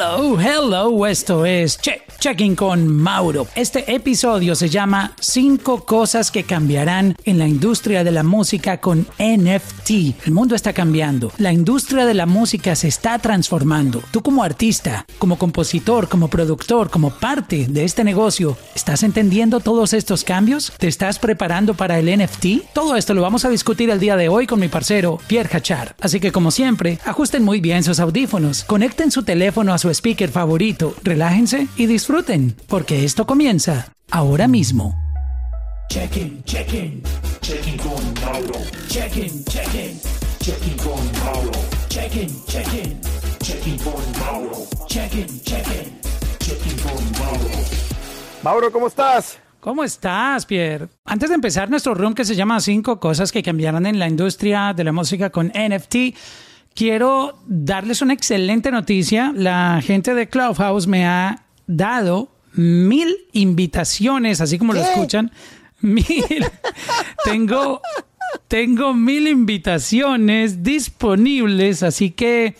Hello, hello, esto es Check, Checking con Mauro. Este episodio se llama 5 cosas que cambiarán en la industria de la música con NFT. El mundo está cambiando, la industria de la música se está transformando. Tú como artista, como compositor, como productor, como parte de este negocio, ¿estás entendiendo todos estos cambios? ¿Te estás preparando para el NFT? Todo esto lo vamos a discutir el día de hoy con mi parcero Pierre Hachar. Así que como siempre, ajusten muy bien sus audífonos, conecten su teléfono a su speaker favorito, relájense y disfruten, porque esto comienza ahora mismo. Check-in, check-in, check-in con Mauro. Check-in, check-in, check-in con Mauro. Check-in, check-in, check-in con Mauro. Check-in, check-in, check-in con Mauro. Mauro, ¿cómo estás? ¿Cómo estás, Pierre? Antes de empezar nuestro room que se llama Cinco cosas que cambiarán en la industria de la música con NFT, quiero darles una excelente noticia. La gente de Clubhouse me ha dado mil invitaciones, así como lo escuchan. Mil. tengo, tengo mil invitaciones disponibles, así que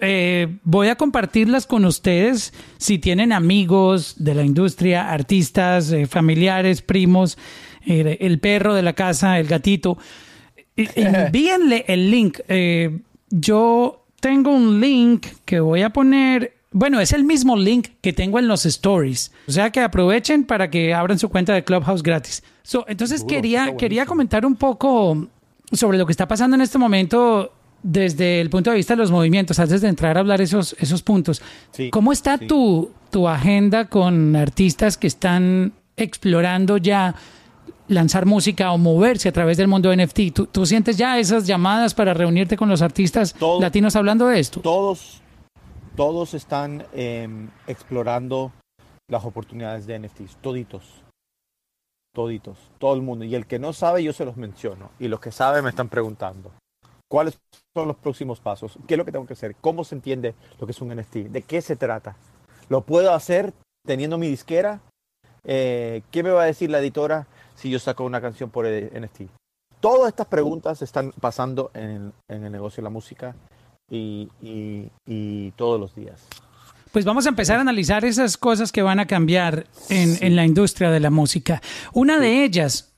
eh, voy a compartirlas con ustedes. Si tienen amigos de la industria, artistas, eh, familiares, primos, eh, el perro de la casa, el gatito, envíenle el link. Yo tengo un link que voy a poner. Bueno, es el mismo link que tengo en los stories. O sea que aprovechen para que abran su cuenta de Clubhouse gratis. So, entonces Seguro, quería, quería comentar un poco sobre lo que está pasando en este momento desde el punto de vista de los movimientos, antes de entrar a hablar esos, esos puntos. Sí, ¿Cómo está sí. tu, tu agenda con artistas que están explorando ya lanzar música o moverse a través del mundo NFT? ¿Tú, tú sientes ya esas llamadas para reunirte con los artistas Todo- latinos hablando de esto? Todos, todos están em, explorando las oportunidades de NFTs, toditos. Toditos, todo el mundo. Y el que no sabe, yo se los menciono. Y los que saben me están preguntando. ¿Cuáles son los próximos pasos? ¿Qué es lo que tengo que hacer? ¿Cómo se entiende lo que es un NFT? ¿De qué se trata? ¿Lo puedo hacer teniendo mi disquera? Eh, ¿Qué me va a decir la editora si yo saco una canción por NFT? Todas estas preguntas están pasando en, en el negocio de la música y, y- y todos los días. Pues vamos a empezar a analizar esas cosas que van a cambiar en, en la industria de la música. Una de ellas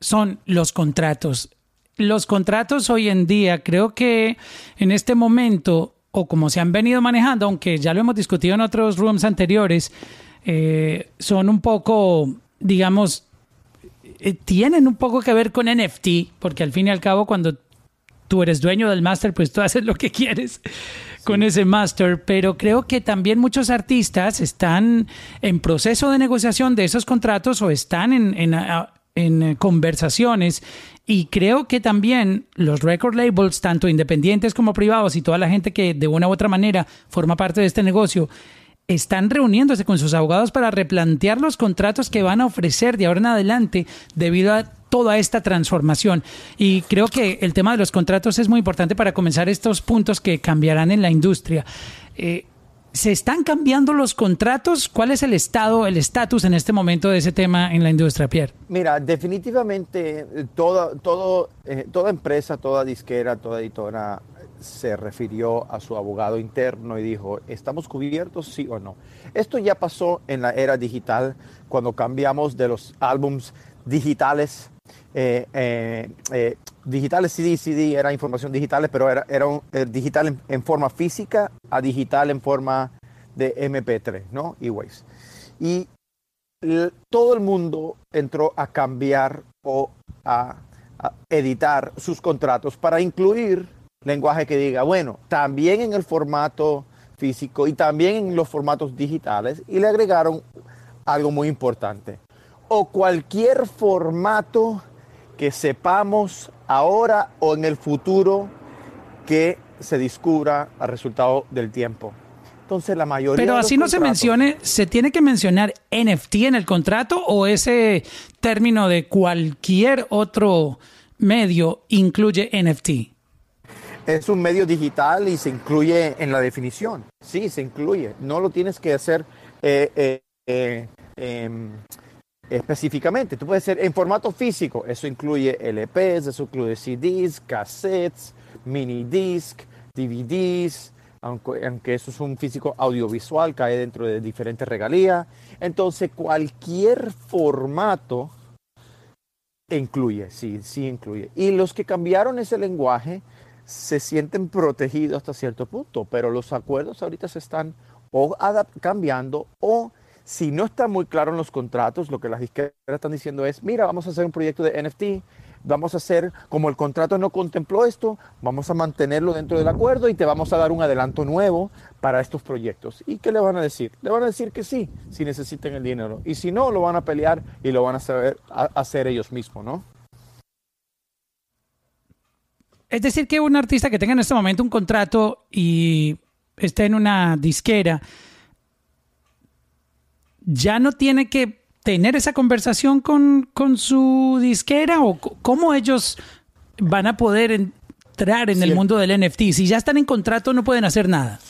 son los contratos. Los contratos hoy en día, creo que en este momento, o como se han venido manejando, aunque ya lo hemos discutido en otros rooms anteriores, eh, son un poco, digamos, eh, tienen un poco que ver con NFT, porque al fin y al cabo cuando tú eres dueño del máster, pues tú haces lo que quieres con ese máster, pero creo que también muchos artistas están en proceso de negociación de esos contratos o están en, en, en, eh, conversaciones. Y creo que también los record labels, tanto independientes como privados y toda la gente que de una u otra manera forma parte de este negocio, están reuniéndose con sus abogados para replantear los contratos que van a ofrecer de ahora en adelante debido a toda esta transformación. Y creo que el tema de los contratos es muy importante para comenzar estos puntos que cambiarán en la industria. Eh, ¿Se están cambiando los contratos? ¿Cuál es el estado, el estatus en este momento de ese tema en la industria, Pierre? Mira, definitivamente eh, toda, todo, eh, toda empresa, toda disquera, toda editora se refirió a su abogado interno y dijo, ¿estamos cubiertos sí o no? Esto ya pasó en la era digital, cuando cambiamos de los álbums digitales, eh, eh, eh, digitales CD, CD era información digital, pero era, era eh, digital en, forma física a digital en forma de MP3, ¿no? E-Waves. Y l- todo el mundo entró a cambiar o a editar sus contratos para incluir lenguaje que diga, bueno, también en el formato físico y también en los formatos digitales y le agregaron algo muy importante. O cualquier formato que sepamos ahora o en el futuro que se descubra al resultado del tiempo. Entonces la mayoría Pero de los así no se mencione, ¿se tiene que mencionar NFT en el contrato o ese término de cualquier otro medio incluye NFT? Es un medio digital y se incluye en la definición. Sí, se incluye. No lo tienes que hacer eh, eh, eh, em, específicamente. Tú puedes ser en formato físico. Eso incluye LPs, eso incluye CDs, cassettes, mini disc, DVDs, aunque, aunque eso es un físico audiovisual, cae dentro de diferentes regalías. Entonces, cualquier formato incluye, sí, sí incluye. Y los que cambiaron ese lenguaje se sienten protegidos hasta cierto punto, pero los acuerdos ahorita se están o cambiando o si no está muy claro en los contratos, lo que las disqueras están diciendo es, mira, vamos a hacer un proyecto de NFT, vamos a hacer, como el contrato no contempló esto, vamos a mantenerlo dentro del acuerdo y te vamos a dar un adelanto nuevo para estos proyectos. ¿Y qué le van a decir? Le van a decir que sí, si necesitan el dinero. Y si no, lo van a pelear y lo van a, saber, hacer ellos mismos, ¿no? Es decir, que un artista que tenga en este momento un contrato y esté en una disquera, ya no tiene que tener esa conversación con, con su disquera o cómo ellos van a poder entrar en el mundo del NFT? Si ya están en contrato no pueden hacer nada.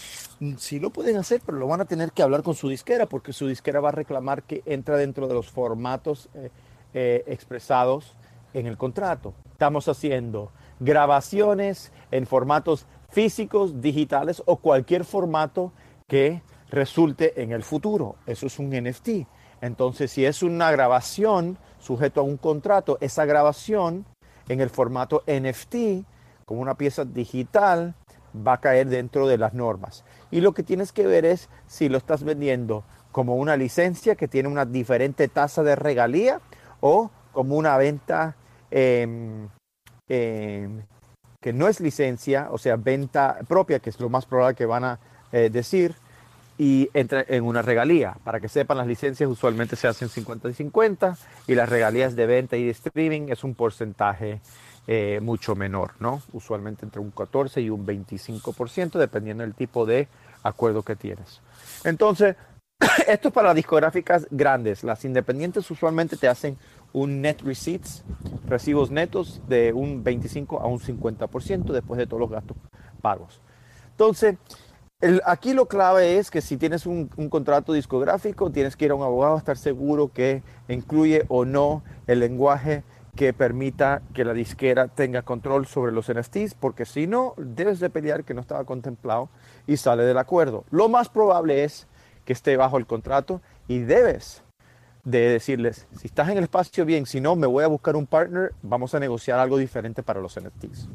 Mm, sí lo pueden hacer, pero lo van a tener que hablar con su disquera porque su disquera va a reclamar que entra dentro de los formatos eh, eh, expresados en el contrato. Estamos haciendo grabaciones en formatos físicos, digitales o cualquier formato que resulte en el futuro. Eso es un NFT. Entonces, si es una grabación sujeto a un contrato, esa grabación en el formato NFT, como una pieza digital, va a caer dentro de las normas. Y lo que tienes que ver es si lo estás vendiendo como una licencia que tiene una diferente tasa de regalía o como una venta em, em, que no es licencia, o sea, venta propia, que es lo más probable que van a eh, decir, y entra en una regalía. Para que sepan, las licencias usualmente se hacen 50 y 50 y las regalías de venta y de streaming es un porcentaje eh, mucho menor, ¿no? Usualmente entre un 14 y un 25%, dependiendo del tipo de acuerdo que tienes. Entonces, esto es para discográficas grandes. Las independientes usualmente te hacen un net receipts, recibos netos de un 25 a un 50% después de todos los gastos pagos. Entonces, aquí lo clave es que si tienes un, contrato discográfico, tienes que ir a un abogado a estar seguro que incluye o no el lenguaje que permita que la disquera tenga control sobre los NFTs, porque si no, debes de pelear que no estaba contemplado y sale del acuerdo. Lo más probable es que esté bajo el contrato y debes de decirles, si estás en el espacio bien, si no, me voy a buscar un partner, vamos a negociar algo diferente para los NFTs.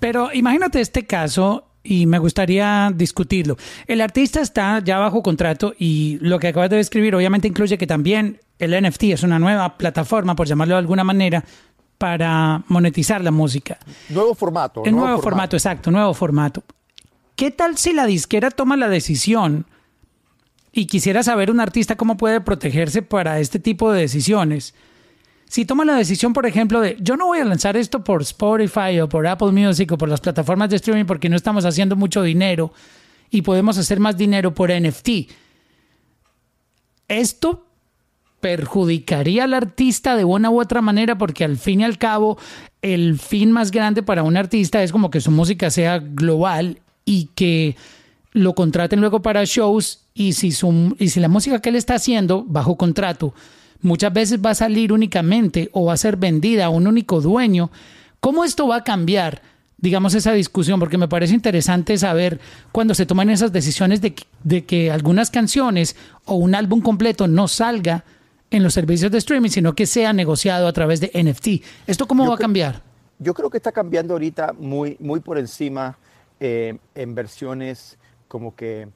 Pero imagínate este caso y me gustaría discutirlo. El artista está ya bajo contrato y lo que acabas de describir obviamente incluye que también el NFT es una nueva plataforma, por llamarlo de alguna manera, para monetizar la música. Nuevo formato. El nuevo, formato, exacto, nuevo formato. ¿Qué tal si la disquera toma la decisión y quisiera saber un artista cómo puede protegerse para este tipo de decisiones? si toma la decisión, por ejemplo, de yo no voy a lanzar esto por Spotify o por Apple Music o por las plataformas de streaming porque no estamos haciendo mucho dinero y podemos hacer más dinero por NFT. Esto perjudicaría al artista de una u otra manera porque al fin y al cabo el fin más grande para un artista es como que su música sea global y que lo contraten luego para shows y si, su, y si la música que él está haciendo bajo contrato muchas veces va a salir únicamente o va a ser vendida a un único dueño. ¿Cómo esto va a cambiar, digamos, esa discusión? Porque me parece interesante saber cuando se toman esas decisiones de, de que algunas canciones o un álbum completo no salga en los servicios de streaming, sino que sea negociado a través de NFT. ¿Esto cómo va a cambiar? Yo creo que está cambiando ahorita muy, muy por encima eh, en versiones como que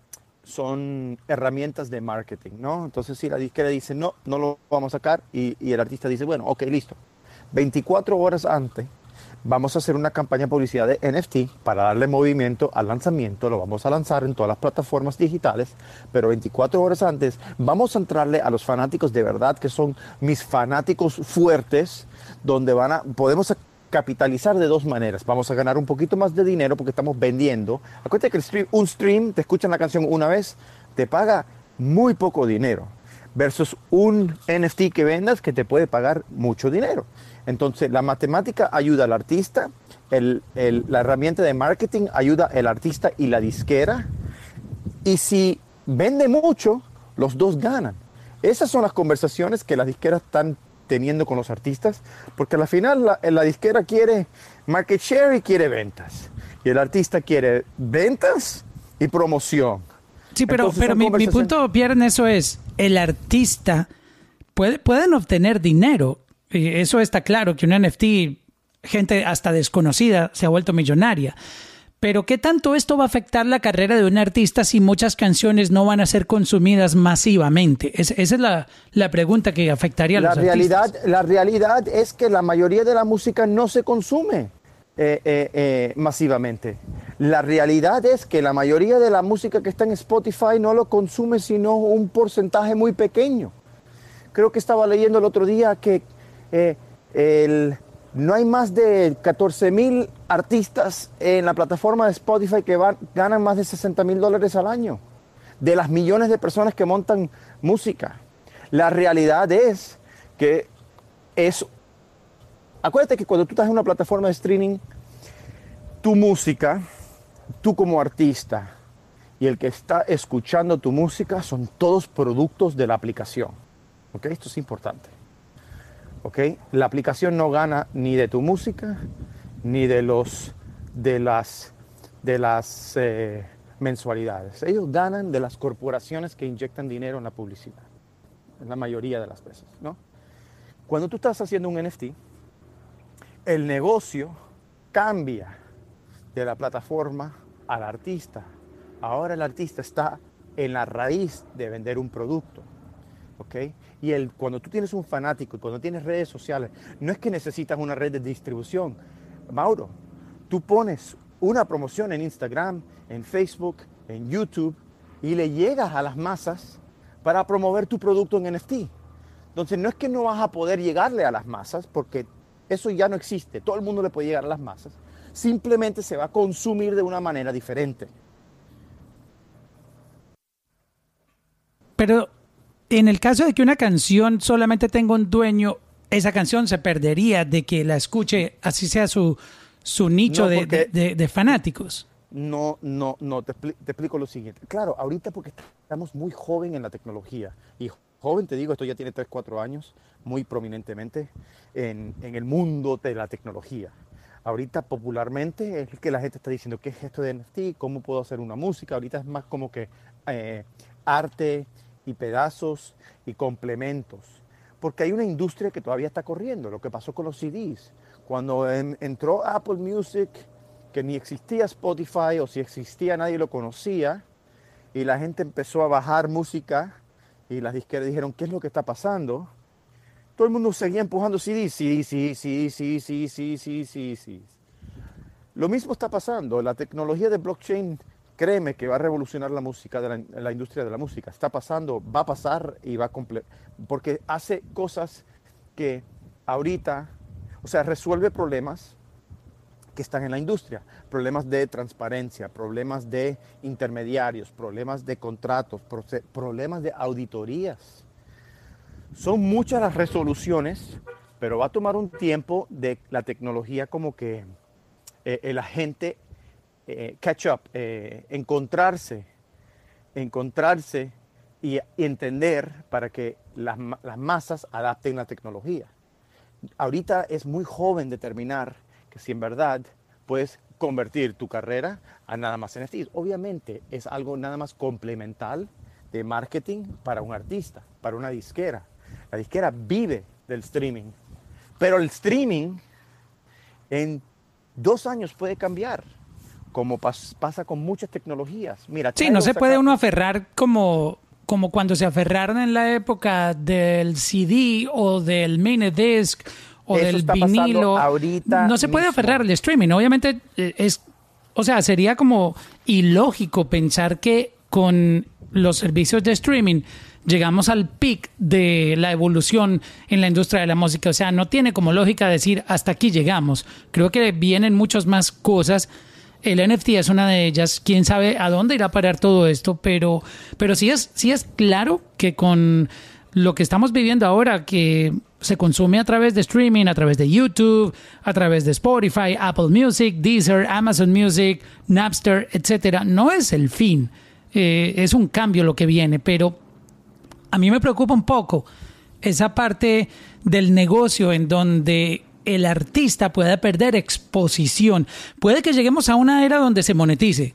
son herramientas de marketing, ¿no? Entonces si la disquera dice, no, no lo vamos a sacar y, el artista dice, bueno, ok, listo. 24 horas antes vamos a hacer una campaña de publicidad de NFT para darle movimiento al lanzamiento, lo vamos a lanzar en todas las plataformas digitales, pero 24 horas antes vamos a entrarle a los fanáticos de verdad, que son mis fanáticos fuertes, donde van a, podemos capitalizar de dos maneras. Vamos a ganar un poquito más de dinero porque estamos vendiendo. Acuérdate que el un stream, te escuchan la canción una vez, te paga muy poco dinero versus un NFT que vendas que te puede pagar mucho dinero. Entonces, la matemática ayuda al artista, la herramienta de marketing ayuda al artista y la disquera. Y si vende mucho, los dos ganan. Esas son las conversaciones que las disqueras están teniendo con los artistas, porque al final la, la, disquera quiere market share y quiere ventas. Y el artista quiere ventas y promoción. Sí, pero, Entonces, pero mi, punto, Pierre, en eso es, el artista puede, pueden obtener dinero. Y eso está claro, que un NFT, gente hasta desconocida, se ha vuelto millonaria. Pero ¿qué tanto esto va a afectar la carrera de un artista si muchas canciones no van a ser consumidas masivamente? Es- esa es la, la pregunta que afectaría a la los realidad, artistas. la realidad es que la mayoría de la música no se consume eh, eh, eh, masivamente. La realidad es que la mayoría de la música que está en Spotify no lo consume sino un porcentaje muy pequeño. Creo que estaba leyendo el otro día que el- no hay más de 14 mil artistas en la plataforma de Spotify que van- ganan más de 60 mil dólares al año. De las millones de personas que montan música. La realidad es que es... Acuérdate que cuando tú estás en una plataforma de streaming, tu música, tú como artista y el que está escuchando tu música son todos productos de la aplicación. ¿Ok? Esto es importante. ¿Ok? La aplicación no gana ni de tu música, ni de, los, de las, de las eh, mensualidades. Ellos ganan de las corporaciones que inyectan dinero en la publicidad. En la mayoría de las veces, ¿no? Cuando tú estás haciendo un NFT, el negocio cambia de la plataforma al artista. Ahora el artista está en la raíz de vender un producto. ¿ok? Y el, cuando tú tienes un fanático cuando tienes redes sociales, no es que necesitas una red de distribución. Mauro, tú pones una promoción en Instagram, en Facebook, en YouTube y le llegas a las masas para promover tu producto en NFT. Entonces no es que no vas a poder llegarle a las masas porque eso ya no existe. Todo el mundo le puede llegar a las masas. Simplemente se va a consumir de una manera diferente. Pero en el caso de que una canción solamente tenga un dueño, esa canción se perdería de que la escuche, así sea su, su nicho No, de, de- de- de fanáticos. No, no, no, te, te explico lo siguiente. Claro, ahorita porque estamos muy joven en la tecnología. Y joven, te digo, esto ya tiene 3, 4 años, muy prominentemente en, en el mundo de la tecnología. Ahorita popularmente es que la gente está diciendo, ¿qué es esto de NFT? ¿Cómo puedo hacer una música? Ahorita es más como que eh, arte y pedazos y complementos. Porque hay una industria que todavía está corriendo, lo que pasó con los CDs. Cuando en- entró Apple Music, que ni existía Spotify o si existía nadie lo conocía, y la gente empezó a bajar música y las disqueras dijeron, ¿qué es lo que está pasando? Todo el mundo seguía empujando CDs, sí, sí, sí, sí, sí, sí, sí, sí, sí. Lo mismo está pasando, la tecnología de blockchain, créeme que va a revolucionar la música, la, la industria de la música. Está pasando, va a pasar y va a comple porque hace cosas que ahorita, o sea, resuelve problemas que están en la industria, problemas de transparencia, problemas de intermediarios, problemas de contratos, problemas de auditorías. Son muchas las resoluciones, pero va a tomar un tiempo de la tecnología como que eh, el agente eh, catch up, eh, encontrarse, encontrarse y, entender para que las, las masas adapten la tecnología. Ahorita es muy joven determinar que si en verdad puedes convertir tu carrera a nada más NFTs. Obviamente es algo nada más complemental de marketing para un artista, para una disquera. La disquera vive del streaming, pero el streaming en dos años puede cambiar, como pas- pasa con muchas tecnologías. Mira, Sí, no se puede uno aferrar como, como cuando se aferraron en la época del CD o del mini disc o Eso del vinilo. ahorita no se puede aferrar al streaming. Obviamente eh, es, o sea, sería como ilógico pensar que con los servicios de streaming llegamos al pic de la evolución en la industria de la música. O sea, no tiene como lógica decir hasta aquí llegamos. Creo que vienen muchas más cosas. El NFT es una de ellas. Quién sabe a dónde irá a parar todo esto, pero, pero sí es, sí es claro que con lo que estamos viviendo ahora, que se consume a través de streaming, a través de YouTube, a través de Spotify, Apple Music, Deezer, Amazon Music, Napster, etcétera, no es el fin. Eh, es un cambio lo que viene, pero a mí me preocupa un poco esa parte del negocio en donde el artista pueda perder exposición. Puede que lleguemos a una era donde se monetice.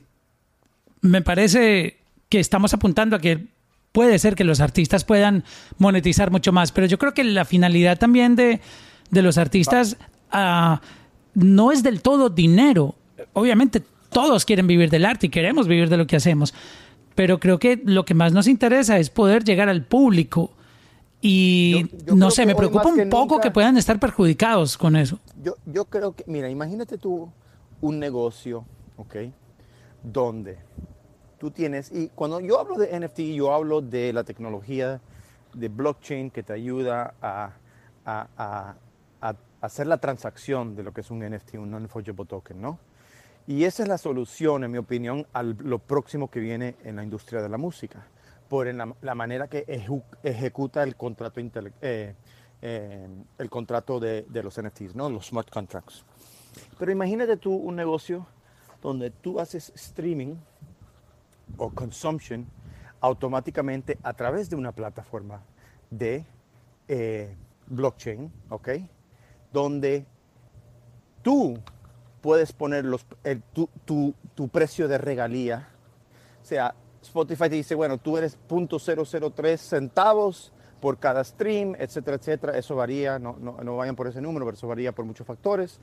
Me parece que estamos apuntando a que puede ser que los artistas puedan monetizar mucho más, pero yo creo que la finalidad también de, de los artistas ah, no es del todo dinero. Obviamente todos quieren vivir del arte y queremos vivir de lo que hacemos, pero creo que lo que más nos interesa es poder llegar al público. Y Yo- yo no sé, me preocupa un que poco nunca- que puedan estar perjudicados con eso. Yo, yo creo que, mira, imagínate tú un negocio, ¿ok? Donde tú tienes, y cuando yo hablo de NFT, yo hablo de la tecnología de blockchain que te ayuda a, a- a- a hacer la transacción de lo que es un NFT, un non-fungible token, ¿no? Y esa es la solución, en mi opinión, a lo próximo que viene en la industria de la música, por la, la manera que ejecuta el contrato, intele- eh, eh, el contrato de, de los NFTs, ¿no? los smart contracts. Pero imagínate tú un negocio donde tú haces streaming o consumption automáticamente a través de una plataforma de eh, blockchain, ¿ok? Donde tú puedes poner los, el- tu, tu- tu precio de regalía. O sea, Spotify te dice, bueno, tú eres .003 centavos por cada stream, etcétera, etcétera. Eso varía, no, no, no vayan por ese número, pero eso varía por muchos factores.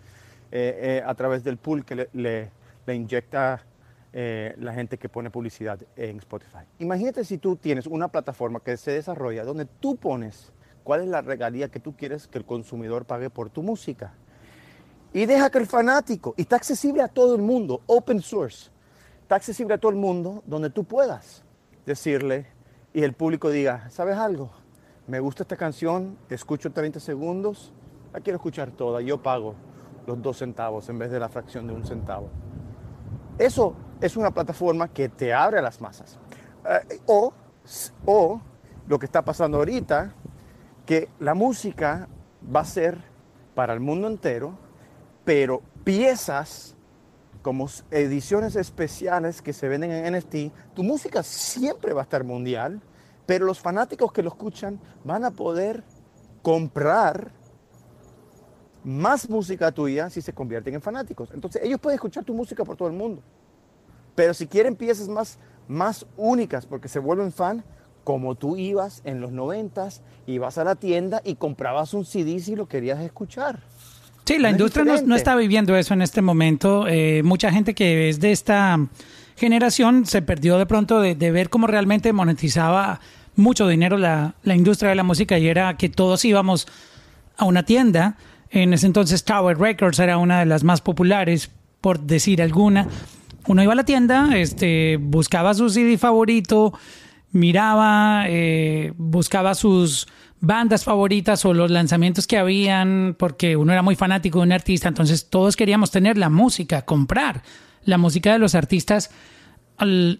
eh, eh, a través del pool que le, le- le inyecta eh, la gente que pone publicidad en Spotify. Imagínate si tú tienes una plataforma que se desarrolla donde tú pones cuál es la regalía que tú quieres que el consumidor pague por tu música. Y deja que el fanático, y está accesible a todo el mundo, open source, está accesible a todo el mundo donde tú puedas decirle y el público diga, ¿sabes algo? Me gusta esta canción, escucho 30 segundos, la quiero escuchar toda, yo pago los dos centavos en vez de la fracción de un centavo. Eso es una plataforma que te abre a las masas. Eh, o, o lo que está pasando ahorita, que la música va a ser para el mundo entero, pero piezas como ediciones especiales que se venden en NFT, tu música siempre va a estar mundial, pero los fanáticos que lo escuchan van a poder comprar más música tuya si se convierten en fanáticos. Entonces ellos pueden escuchar tu música por todo el mundo. Pero si quieren piezas más, más únicas porque se vuelven fan, como tú ibas en los noventas, ibas a la tienda y comprabas un CD si lo querías escuchar. Sí, la No es industria no, no está viviendo eso en este momento. Eh, mucha gente que es de esta generación se perdió de pronto de, de ver cómo realmente monetizaba mucho dinero la, la industria de la música y era que todos íbamos a una tienda. En ese entonces Tower Records era una de las más populares, por decir alguna. Uno iba a la tienda, este, buscaba su CD favorito, miraba, eh, buscaba sus bandas favoritas o los lanzamientos que habían, porque uno era muy fanático de un artista, entonces todos queríamos tener la música, comprar la música de los artistas al-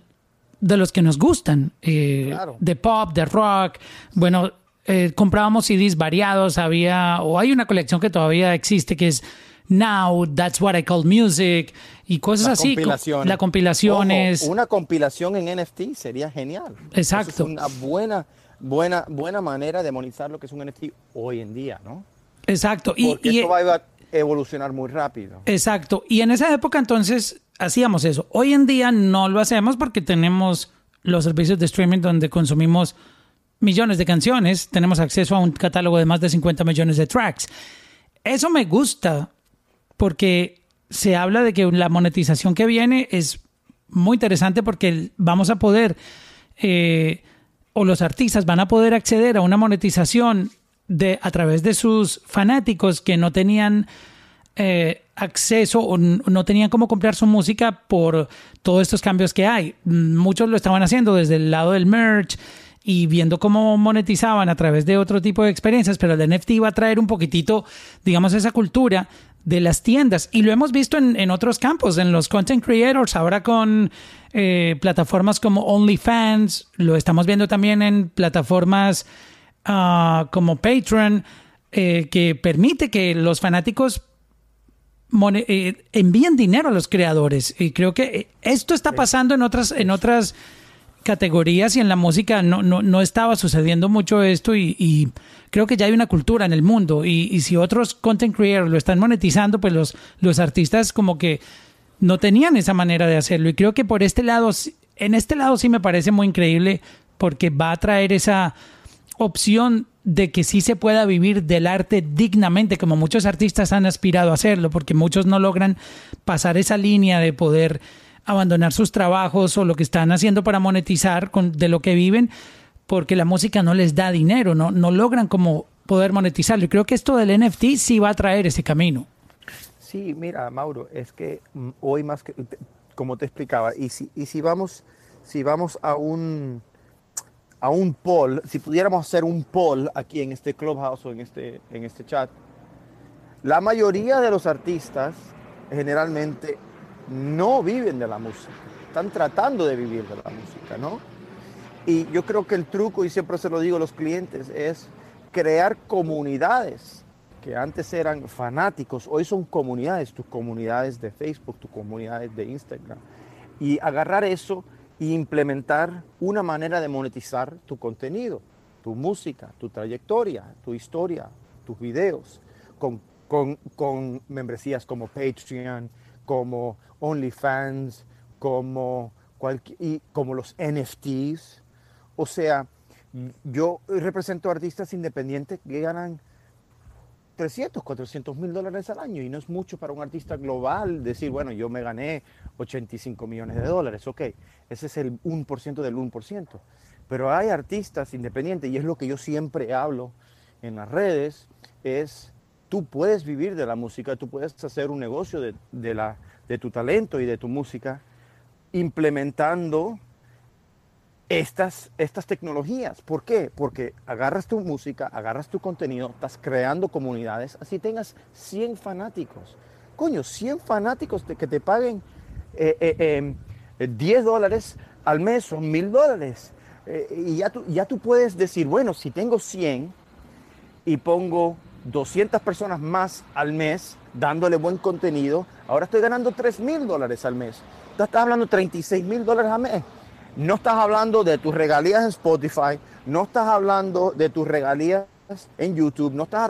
de los que nos gustan, eh, Claro. de pop, de rock, bueno, eh, comprábamos CDs variados, había, o hay una colección que todavía existe que es Now, That's What I Call Music, y cosas Las así. co- compilaciones. La compilaciones. Ojo, una compilación en NFT sería genial. Exacto. Eso es una buena, buena, buena manera de monetizar lo que es un NFT hoy en día, ¿no? Exacto. Y, Porque y- esto va a evolucionar muy rápido. Exacto. Y en esa época entonces hacíamos eso. Hoy en día no lo hacemos porque tenemos los servicios de streaming donde consumimos millones de canciones, tenemos acceso a un catálogo de más de 50 millones de tracks. Eso me gusta porque se habla de que la monetización que viene es muy interesante porque vamos a poder, eh, o los artistas van a poder acceder a una monetización de, a través de sus fanáticos que no tenían eh, acceso o no tenían cómo comprar su música por todos estos cambios que hay. Muchos lo estaban haciendo desde el lado del merch y viendo cómo monetizaban a través de otro tipo de experiencias, pero el NFT va a traer un poquitito, digamos, esa cultura de las tiendas. Y lo hemos visto en, en otros campos, en los content creators, ahora con eh, plataformas como OnlyFans, lo estamos viendo también en plataformas ah, como Patreon, eh, que permite que los fanáticos eh, envíen dinero a los creadores. Y creo que esto está pasando en otras, en otras categorías y en la música no, no, no estaba sucediendo mucho esto y, y creo que ya hay una cultura en el mundo y, y si otros content creators lo están monetizando, pues los, los artistas como que no tenían esa manera de hacerlo. Y creo que por este lado, en este lado sí me parece muy increíble porque va a traer esa opción de que sí se pueda vivir del arte dignamente, como muchos artistas han aspirado a hacerlo, porque muchos no logran pasar esa línea de poder abandonar sus trabajos o lo que están haciendo para monetizar de lo que viven, porque la música no les da dinero, no, no logran como poder monetizarlo. Y creo que esto del NFT sí va a traer ese camino. Sí, mira, Mauro, es que mm, hoy más que, como te explicaba, y si, y si vamos, si vamos a un a un poll, si pudiéramos hacer un poll aquí en este clubhouse o en este, en este chat, la mayoría de los artistas generalmente no viven de la música, están tratando de vivir de la música, ¿no? Y yo creo que el truco, y siempre se lo digo a los clientes, es crear comunidades que antes eran fanáticos, hoy son comunidades, tus comunidades de Facebook, tus comunidades de Instagram, y agarrar eso y implementar una manera de monetizar tu contenido, tu música, tu trayectoria, tu historia, tus videos, con, con, con membresías como Patreon, como OnlyFans, como, y como los NFTs. O sea, yo represento artistas independientes que ganan 300, 400 mil dólares al año y no es mucho para un artista global decir, bueno, yo me gané 85 millones de dólares, ok, ese es el 1% del 1%. Pero hay artistas independientes y es lo que yo siempre hablo en las redes, es tú puedes vivir de la música, tú puedes hacer un negocio de, de, la, de tu talento y de tu música implementando estas, estas tecnologías. ¿Por qué? Porque agarras tu música, agarras tu contenido, estás creando comunidades, así tengas 100 fanáticos. Coño, 100 fanáticos que te paguen 10 eh, eh, em, dólares al mes son mil dólares. Eh, y ya tú, ya tú puedes decir, bueno, si tengo 100 y pongo 200 personas más al mes dándole buen contenido, ahora estoy ganando 3 mil dólares al mes. Estás hablando de 36 mil dólares al mes. No estás hablando de tus regalías en Spotify, no estás hablando de tus regalías en YouTube, no estás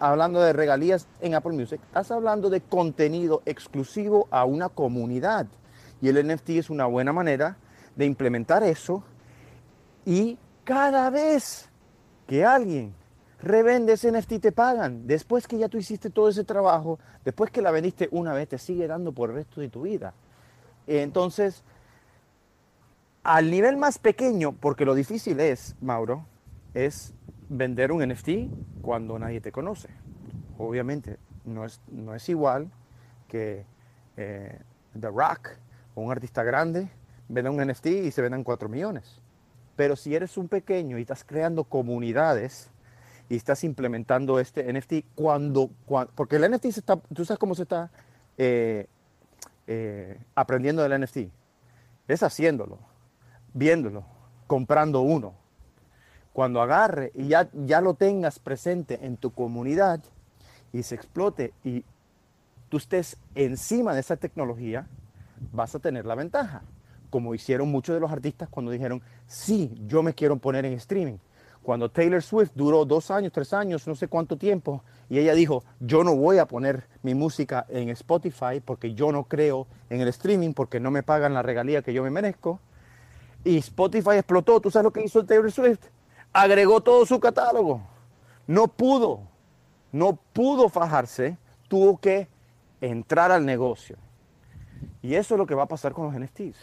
hablando de regalías en Apple Music, estás hablando de contenido exclusivo a una comunidad. Y el NFT es una buena manera de implementar eso y cada vez que alguien revende ese NFT te pagan. Después que ya tú hiciste todo ese trabajo, después que la vendiste una vez, te sigue dando por el resto de tu vida. Entonces, al nivel más pequeño, porque lo difícil es, Mauro, es vender un NFT cuando nadie te conoce. Obviamente, no es, no es igual que eh, The Rock o un artista grande venda un NFT y se vendan 4 millones. Pero si eres un pequeño y estás creando comunidades y estás implementando este NFT, cuando, porque el NFT se está, tú sabes cómo se está eh, eh, aprendiendo del NFT, es haciéndolo viéndolo, comprando uno. Cuando agarre y ya, ya lo tengas presente en tu comunidad y se explote y tú estés encima de esa tecnología, vas a tener la ventaja. Como hicieron muchos de los artistas cuando dijeron, sí, yo me quiero poner en streaming. Cuando Taylor Swift duró dos años, tres años, no sé cuánto tiempo, y ella dijo, yo no voy a poner mi música en Spotify porque yo no creo en el streaming, porque no me pagan la regalía que yo me merezco, y Spotify explotó. ¿Tú sabes lo que hizo Taylor Swift? Agregó todo su catálogo. No pudo, no pudo fajarse, tuvo que entrar al negocio. Y eso es lo que va a pasar con los NFTs.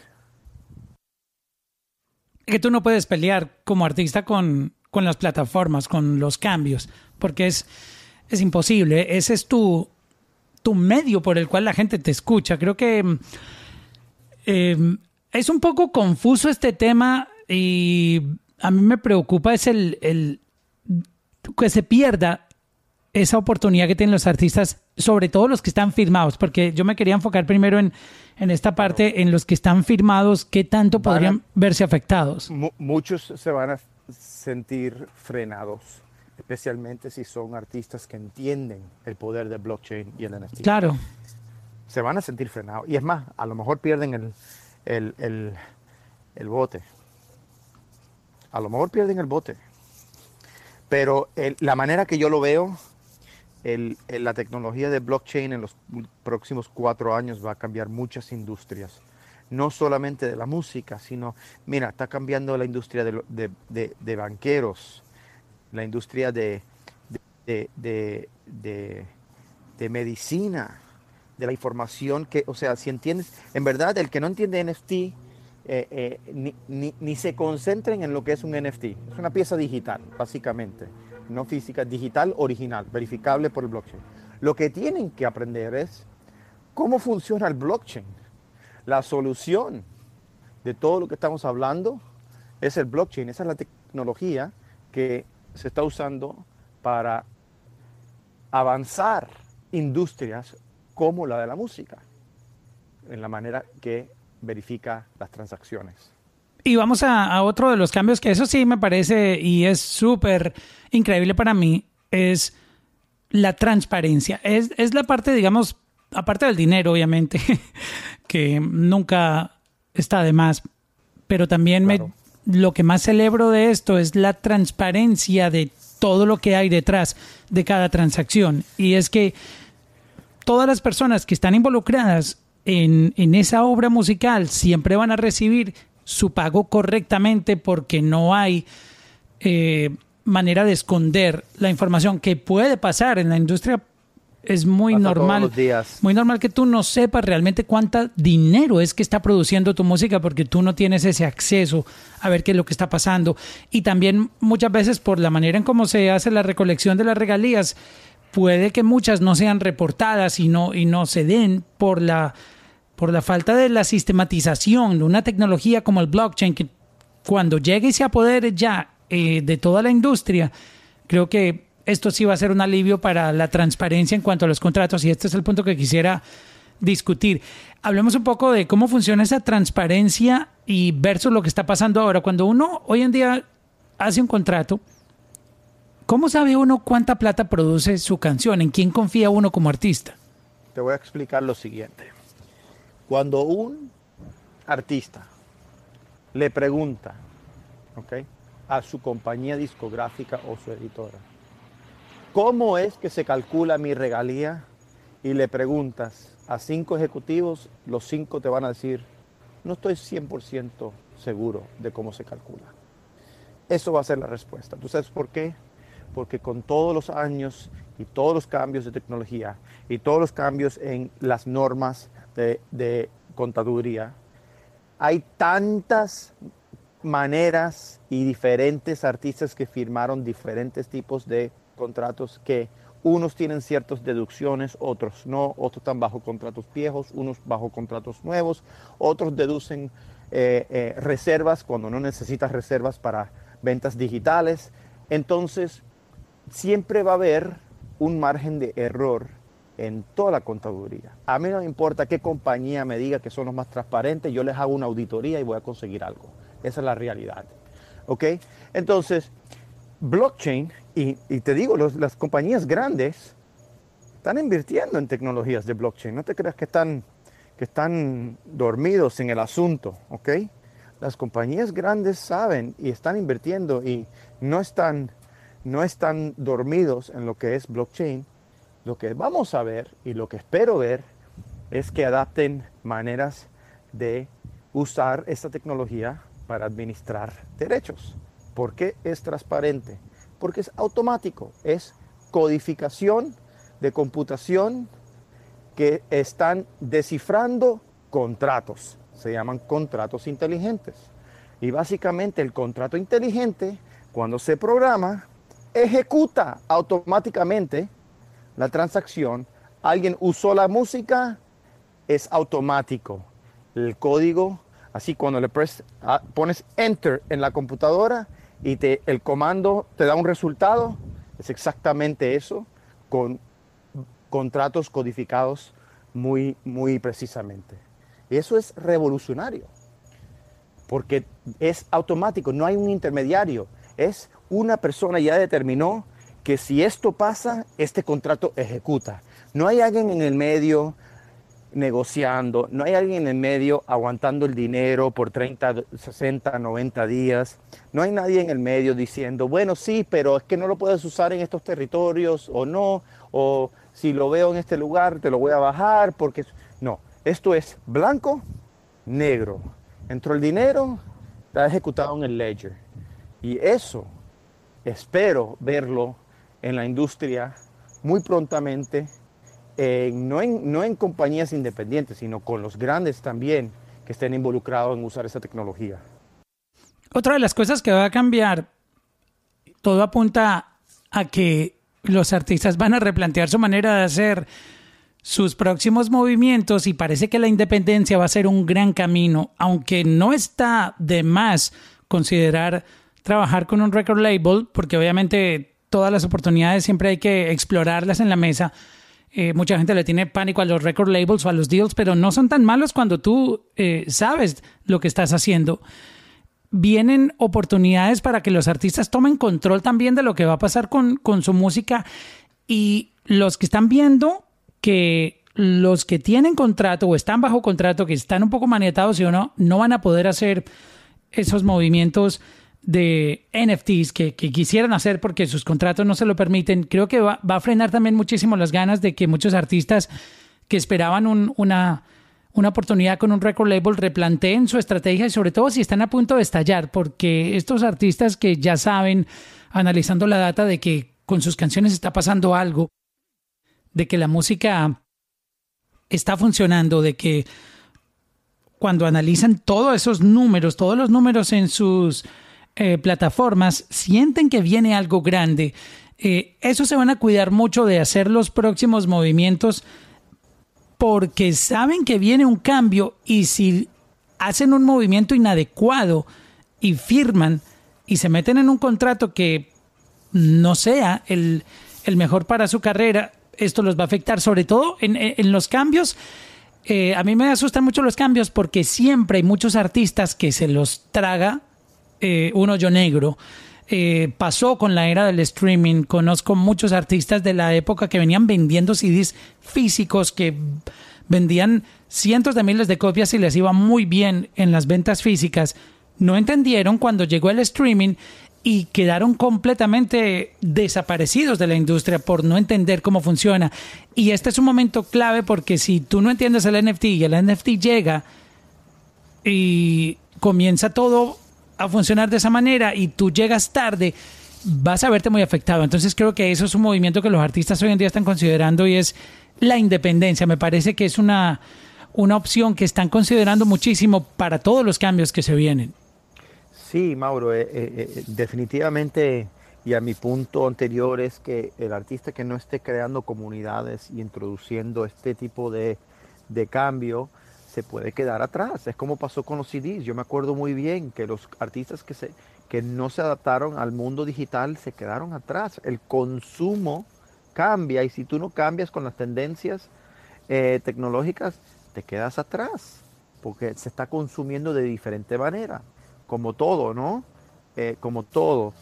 Que tú no puedes pelear como artista con, con las plataformas, con los cambios, porque es, es imposible. Ese es tu, tu medio por el cual la gente te escucha. Creo que eh, es un poco confuso este tema y a mí me preocupa es el, el que se pierda esa oportunidad que tienen los artistas, sobre todo los que están firmados, porque yo me quería enfocar primero en, en esta parte, en los que están firmados, qué tanto podrían verse afectados. Muchos se van a sentir frenados, especialmente si son artistas que entienden el poder del blockchain y el NFT. Claro. Se van a sentir frenados. Y es más, a lo mejor pierden el, el, el, bote. a lo mejor pierden el bote. Pero el- la manera que yo lo veo, el- el- la tecnología de blockchain en los próximos cuatro años va a cambiar muchas industrias. No solamente de la música, sino, mira, está cambiando la industria de, de- de- de banqueros, la industria de, de- de- de medicina, de la información que, o sea, si entiendes, en verdad, el que no entiende NFT, eh, eh, ni, ni- ni se concentren en lo que es un NFT. Es una pieza digital, básicamente, no física, digital original, verificable por el blockchain. Lo que tienen que aprender es cómo funciona el blockchain. La solución de todo lo que estamos hablando es el blockchain. Esa es la tecnología que se está usando para avanzar industrias como la de la música, en la manera que verifica las transacciones. Y vamos a, a otro de los cambios que eso sí me parece y es súper increíble para mí, es la transparencia. Es, es la parte, digamos, aparte del dinero, obviamente, que nunca está de más, pero también Claro. me, lo que más celebro de esto es la transparencia de todo lo que hay detrás de cada transacción. Y es que todas las personas que están involucradas en, en esa obra musical siempre van a recibir su pago correctamente porque no hay eh, manera de esconder la información que puede pasar en la industria. Es muy Pasa normal, muy normal que tú no sepas realmente cuánta dinero es que está produciendo tu música porque tú no tienes ese acceso a ver qué es lo que está pasando. Y también muchas veces por la manera en cómo se hace la recolección de las regalías, puede que muchas no sean reportadas y no, y no se den por la, por la falta de la sistematización de una tecnología como el blockchain, que cuando llegue y se apodere ya eh, de toda la industria, creo que esto sí va a ser un alivio para la transparencia en cuanto a los contratos y este es el punto que quisiera discutir. Hablemos un poco de cómo funciona esa transparencia y versus lo que está pasando ahora. Cuando uno hoy en día hace un contrato, ¿cómo sabe uno cuánta plata produce su canción? ¿En quién confía uno como artista? Te voy a explicar lo siguiente. Cuando un artista le pregunta ¿ok? a su compañía discográfica o su editora, ¿cómo es que se calcula mi regalía? Y le preguntas a cinco ejecutivos, los cinco te van a decir, no estoy 100% seguro de cómo se calcula. Eso va a ser la respuesta. ¿Tú sabes por qué? Porque con todos los años y todos los cambios de tecnología y todos los cambios en las normas de, contaduría, hay tantas maneras y diferentes artistas que firmaron diferentes tipos de contratos que unos tienen ciertas deducciones, otros no, otros están bajo contratos viejos, unos bajo contratos nuevos, otros deducen eh, eh, reservas cuando no necesitas reservas para ventas digitales. Entonces, siempre va a haber un margen de error en toda la contaduría. A mí no me importa qué compañía me diga que son los más transparentes, yo les hago una auditoría y voy a conseguir algo. Esa es la realidad. ¿Ok? Entonces, blockchain, y, te digo, las compañías grandes están invirtiendo en tecnologías de blockchain. No te creas que están, que están dormidos en el asunto. ¿Ok? Las compañías grandes saben y están invirtiendo y no están, no están dormidos en lo que es blockchain. Lo que vamos a ver y lo que espero ver es que adapten maneras de usar esta tecnología para administrar derechos. ¿Por qué es transparente? Porque es automático, es codificación de computación que están descifrando contratos. Se llaman contratos inteligentes. Y básicamente el contrato inteligente, cuando se programa, ejecuta automáticamente la transacción. Alguien usó la música, es automático. El código, así cuando le ah, pones enter en la computadora y te, el comando te da un resultado, es exactamente eso, con contratos codificados muy, muy precisamente. Eso es revolucionario, porque es automático, no hay un intermediario, es una persona ya determinó que si esto pasa, este contrato ejecuta. No hay alguien en el medio, negociando, no hay alguien en medio aguantando el dinero por 30, 60, 90 días, no hay nadie en el medio diciendo, bueno, sí, pero es que no lo puedes usar en estos territorios o no, o si lo veo en este lugar te lo voy a bajar porque... No, esto es blanco, negro. Entró el dinero, está ejecutado en el ledger. Y eso espero verlo en la industria muy prontamente no, en, no en compañías independientes, sino con los grandes también que estén involucrados en usar esa tecnología. Otra de las cosas que va a cambiar, todo apunta a que los artistas van a replantear su manera de hacer sus próximos movimientos y parece que la independencia va a ser un gran camino, aunque no está de más considerar trabajar con un record label, porque obviamente todas las oportunidades siempre hay que explorarlas en la mesa, eh, mucha gente le tiene pánico a los record labels o a los deals, pero no son tan malos cuando tú eh, sabes lo que estás haciendo. Vienen oportunidades para que los artistas tomen control también de lo que va a pasar con, con su música y los que están viendo que los que tienen contrato o están bajo contrato, que están un poco maniatados o no, no van a poder hacer esos movimientos de NFTs que, quisieran hacer porque sus contratos no se lo permiten, creo que va, a frenar también muchísimo las ganas de que muchos artistas que esperaban una, una oportunidad con un record label replanteen su estrategia y sobre todo si están a punto de estallar, porque estos artistas que ya saben, analizando la data de que con sus canciones está pasando algo, de que la música está funcionando, de que cuando analizan todos esos números, todos los números en sus eh, plataformas sienten que viene algo grande, eh, eso se van a cuidar mucho de hacer los próximos movimientos porque saben que viene un cambio y si hacen un movimiento inadecuado y firman y se meten en un contrato que no sea el, mejor para su carrera, esto los va a afectar, sobre todo en, los cambios. Eh, a mí me asustan mucho los cambios porque siempre hay muchos artistas que se los traga eh, un hoyo negro. Eh, pasó con la era del streaming. Conozco muchos artistas de la época que venían vendiendo CDs físicos, que vendían cientos de miles de copias y les iba muy bien en las ventas físicas. No entendieron cuando llegó el streaming y quedaron completamente desaparecidos de la industria por no entender cómo funciona. Y este es un momento clave porque si tú no entiendes el NFT y el NFT llega y comienza todo a funcionar de esa manera y tú llegas tarde, vas a verte muy afectado. Entonces creo que eso es un movimiento que los artistas hoy en día están considerando y es la independencia. Me parece que es una, una opción que están considerando muchísimo para todos los cambios que se vienen. Sí, Mauro, eh, eh, eh, definitivamente, y a mi punto anterior es que el artista que no esté creando comunidades y introduciendo este tipo de, de cambio, se puede quedar atrás. Es como pasó con los CDs. Yo me acuerdo muy bien que los artistas que, se, que no se adaptaron al mundo digital se quedaron atrás. El consumo cambia y si tú no cambias con las tendencias eh, tecnológicas, te quedas atrás porque se está consumiendo de diferente manera, como todo, ¿no? Eh, como todo.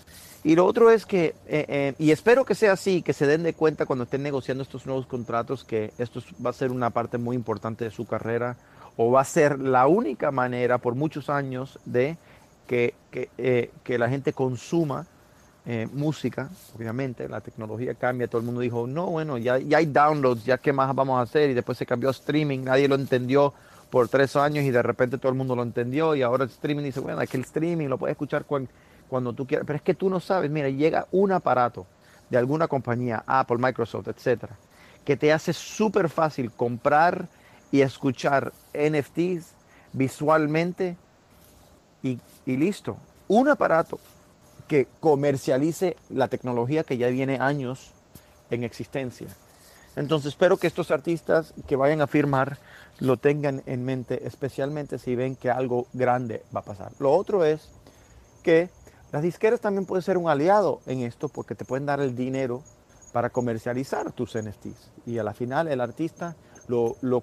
Y lo otro es que, eh, y espero que sea así, que se den de cuenta cuando estén negociando estos nuevos contratos, que esto va a ser una parte muy importante de su carrera o va a ser la única manera por muchos años de que, eh, la gente consuma eh, música, obviamente, la tecnología cambia, todo el mundo dijo, no, bueno, ya, ya hay downloads, ya qué más vamos a hacer, y después se cambió a streaming, nadie lo entendió por tres años y de repente todo el mundo lo entendió y ahora el streaming dice, bueno, es que el streaming lo puedes escuchar cuando tú quieras, pero es que tú no sabes, mira, llega un aparato de alguna compañía, Apple, Microsoft, etcétera, que te hace súper fácil comprar y escuchar NFTs visualmente y, listo. Un aparato que comercialice la tecnología que ya viene años en existencia. Entonces espero que estos artistas que vayan a firmar lo tengan en mente, especialmente si ven que algo grande va a pasar. Lo otro es que las disqueras también pueden ser un aliado en esto porque te pueden dar el dinero para comercializar tus NFTs. Y a la final el artista lo, lo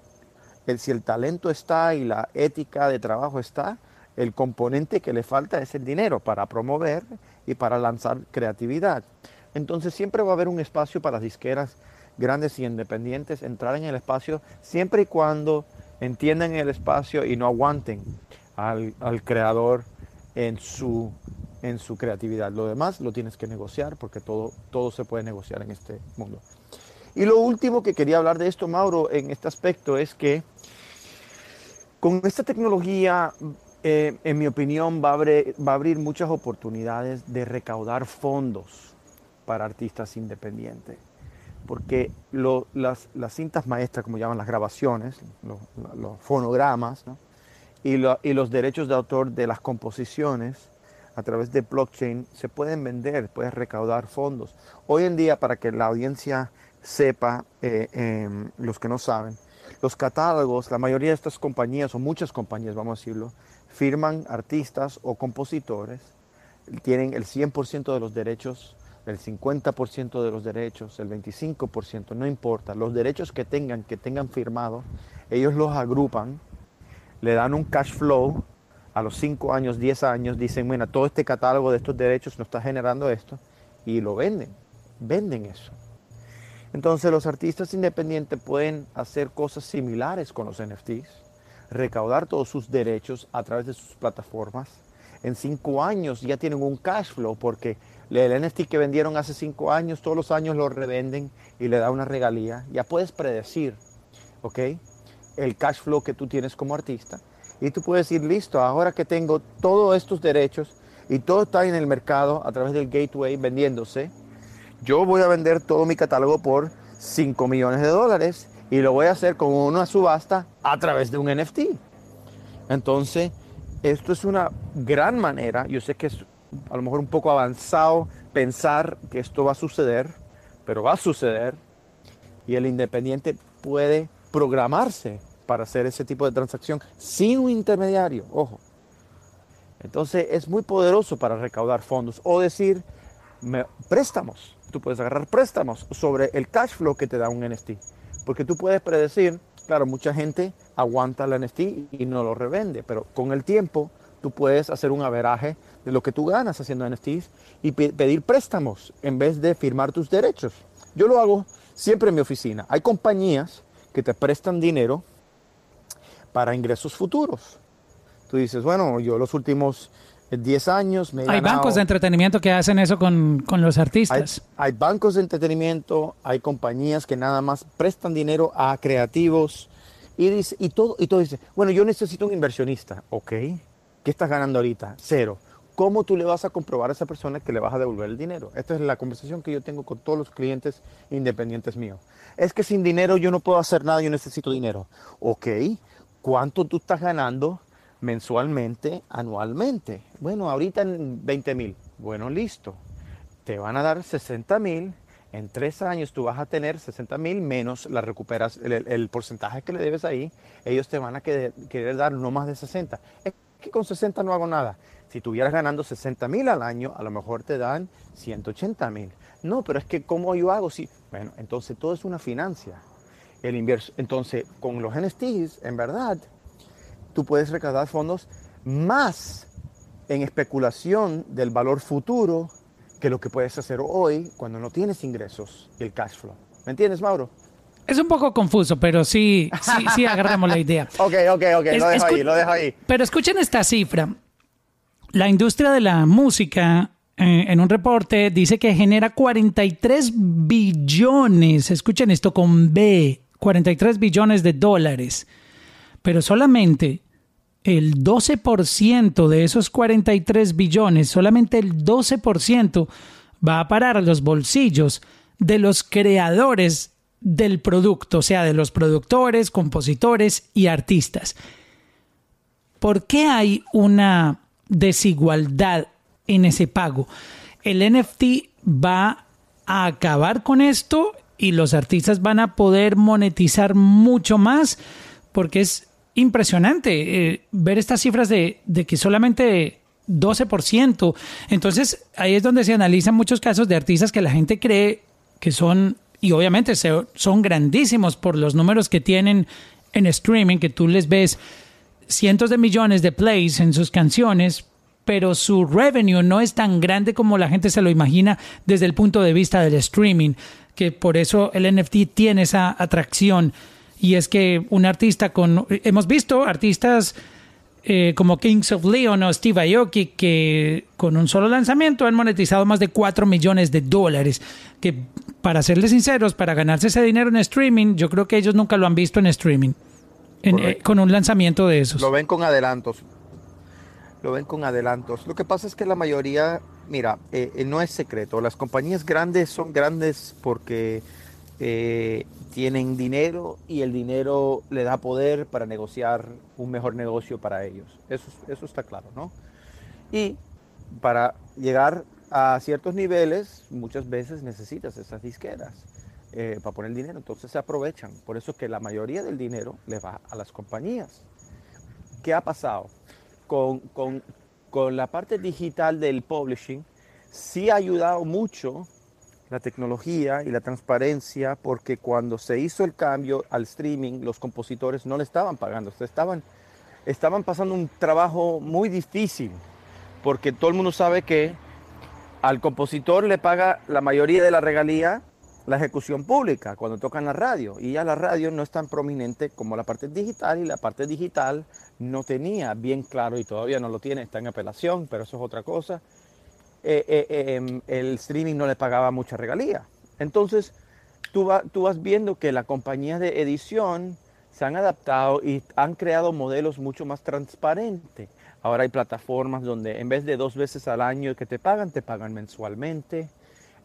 si el talento está y la ética de trabajo está, el componente que le falta es el dinero para promover y para lanzar creatividad. Entonces siempre va a haber un espacio para disqueras grandes y independientes entrar en el espacio siempre y cuando entiendan el espacio y no aguanten al, al creador en su, en su creatividad. Lo demás lo tienes que negociar porque todo, todo se puede negociar en este mundo. Y lo último que quería hablar de esto, Mauro, en este aspecto es que con esta tecnología, eh, en mi opinión, va a, abrir, muchas oportunidades de recaudar fondos para artistas independientes. Porque las, cintas maestras, como llaman las grabaciones, los, fonogramas, y los derechos de autor de las composiciones a través de blockchain se pueden vender, puedes recaudar fondos. Hoy en día, para que la audiencia sepa, eh, em, los que no saben, los catálogos, la mayoría de estas compañías, o muchas compañías, vamos a decirlo, firman artistas o compositores, tienen el 100% de los derechos, el 50% de los derechos, el 25%, no importa, los derechos que tengan, que tengan firmado, ellos los agrupan le dan un cash flow a los 5 años, 10 años, dicen, bueno, todo este catálogo de estos derechos nos está generando esto, y lo venden, venden eso. Entonces los artistas independientes pueden hacer cosas similares con los NFTs, recaudar todos sus derechos a través de sus plataformas. En 5 años ya tienen un cash flow porque el NFT que vendieron hace 5 años, todos los años lo revenden y le da una regalía. Ya puedes predecir, ¿ok? el cash flow que tú tienes como artista. Y tú puedes decir, listo, ahora que tengo todos estos derechos y todo está en el mercado a través del gateway vendiéndose, yo voy a vender todo mi catálogo por 5 millones de dólares y lo voy a hacer con una subasta a través de un NFT. Entonces, esto es una gran manera, yo sé que es a lo mejor un poco avanzado pensar que esto va a suceder, pero va a suceder y el independiente puede programarse para hacer ese tipo de transacción sin un intermediario, ojo. Entonces es muy poderoso para recaudar fondos o decir me- préstamos. Tú puedes agarrar préstamos sobre el cash flow que te da un NFT. Porque tú puedes predecir, claro, mucha gente aguanta el NFT y no lo revende, pero con el tiempo tú puedes hacer un averaje de lo que tú ganas haciendo NFTs y pe- pedir préstamos en vez de firmar tus derechos. Yo lo hago siempre en mi oficina. Hay compañías que te prestan dinero para ingresos futuros. Tú dices, bueno, yo los últimos 10 años me he Hay ganado- bancos de entretenimiento que hacen eso con, con los hay, artistas. hay bancos de entretenimiento, hay compañías que nada más prestan dinero a creativos y, dice, y, todo, y todo dice, bueno, yo necesito un inversionista. Ok, ¿qué estás ganando ahorita? Cero. ¿Cómo tú le vas a comprobar a esa persona que le vas a devolver el dinero? Esta es la conversación que yo tengo con todos los clientes independientes míos. Es que sin dinero yo no puedo hacer nada, yo necesito dinero. Ok, ¿cuánto tú estás ganando mensualmente, anualmente? Bueno, ahorita en 20 mil. Bueno, listo te van a dar 60 mil. En tres años tú vas a tener 60 mil menos la recuperas, el, porcentaje que le debes ahí. Ellos te van a querer, querer dar no más de 60. Es que con 60 no hago nada. Si estuvieras ganando 60 mil al año, a lo mejor te dan 180 mil. No, pero es que ¿cómo yo hago? Si, bueno, entonces todo es una financia. El inverso. Entonces, con los NFTs, en verdad, tú puedes recaudar fondos más en especulación del valor futuro que lo que puedes hacer hoy cuando no tienes ingresos y el cash flow. ¿Me entiendes, Mauro? Es un poco confuso, pero sí, sí, sí agarramos la idea. Ok, ok, ok, Es- lo dejo ahí, lo dejo ahí. Pero escuchen esta cifra. La industria de la música, eh, en un reporte, dice que genera 43 billones, escuchen esto con B, 43 billones de dólares. Pero solamente el 12% de esos 43 billones, solamente el 12% va a parar a los bolsillos de los creadores del producto, o sea, de los productores, compositores y artistas. ¿Por qué hay una desigualdad en ese pago? El NFT va a acabar con esto y los artistas van a poder monetizar mucho más porque es impresionante eh, ver estas cifras de, que solamente 12%. Entonces ahí es donde se analizan muchos casos de artistas que la gente cree que son, y obviamente se- son grandísimos por los números que tienen en streaming, que tú les ves cientos de millones de plays en sus canciones, pero su revenue no es tan grande como la gente se lo imagina desde el punto de vista del streaming, que por eso el NFT tiene esa atracción. Y es que un artista con... Hemos visto artistas eh, como Kings of Leon o Steve Aoki que con un solo lanzamiento han monetizado más de 4 millones de dólares. Que para serles sinceros, para ganarse ese dinero en streaming, yo creo que ellos nunca lo han visto en streaming. en- eh, con un lanzamiento de esos. Lo ven con adelantos. Lo ven con adelantos. Lo que pasa es que la mayoría, mira, eh, eh, no es secreto. Las compañías grandes son grandes porque eh, tienen dinero y el dinero le da poder para negociar un mejor negocio para ellos. Eso, eso está claro, ¿no? Y para llegar a ciertos niveles, muchas veces necesitas esas disqueras eh, para poner dinero. Entonces se aprovechan. Por eso es que la mayoría del dinero le va a las compañías. ¿Qué ha pasado? Con, con- con la parte digital del publishing, sí ha ayudado mucho la tecnología y la transparencia, porque cuando se hizo el cambio al streaming, los compositores no le estaban pagando, estaban, estaban pasando un trabajo muy difícil, porque todo el mundo sabe que al compositor le paga la mayoría de la regalía la ejecución pública cuando tocan la radio y ya la radio no es tan prominente como la parte digital y la parte digital no tenía bien claro y todavía no lo tiene, está en apelación, pero eso es otra cosa. Eh, eh, em, el streaming no le pagaba mucha regalía. Entonces, tú, va- tú vas viendo que las compañías de edición se han adaptado y han creado modelos mucho más transparentes. Ahora hay plataformas donde en vez de dos veces al año que te pagan, te pagan mensualmente.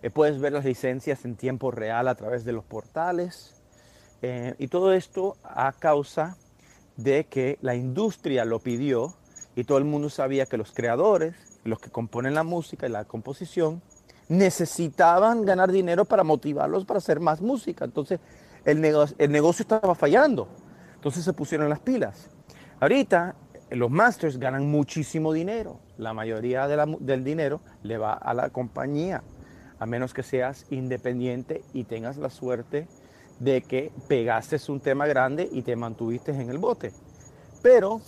Eh, puedes ver las licencias en tiempo real a través de los portales. Y todo esto a causa de que la industria lo pidió y todo el mundo sabía que los creadores, los que componen la música y la composición, necesitaban ganar dinero para motivarlos para hacer más música. Entonces el negocio, el negocio estaba fallando. Entonces se pusieron las pilas. Ahorita los masters ganan muchísimo dinero. La mayoría del dinero le va a la compañía, a menos que seas independiente y tengas la suerte de que pegaste un tema grande y te mantuviste en el bote. Pero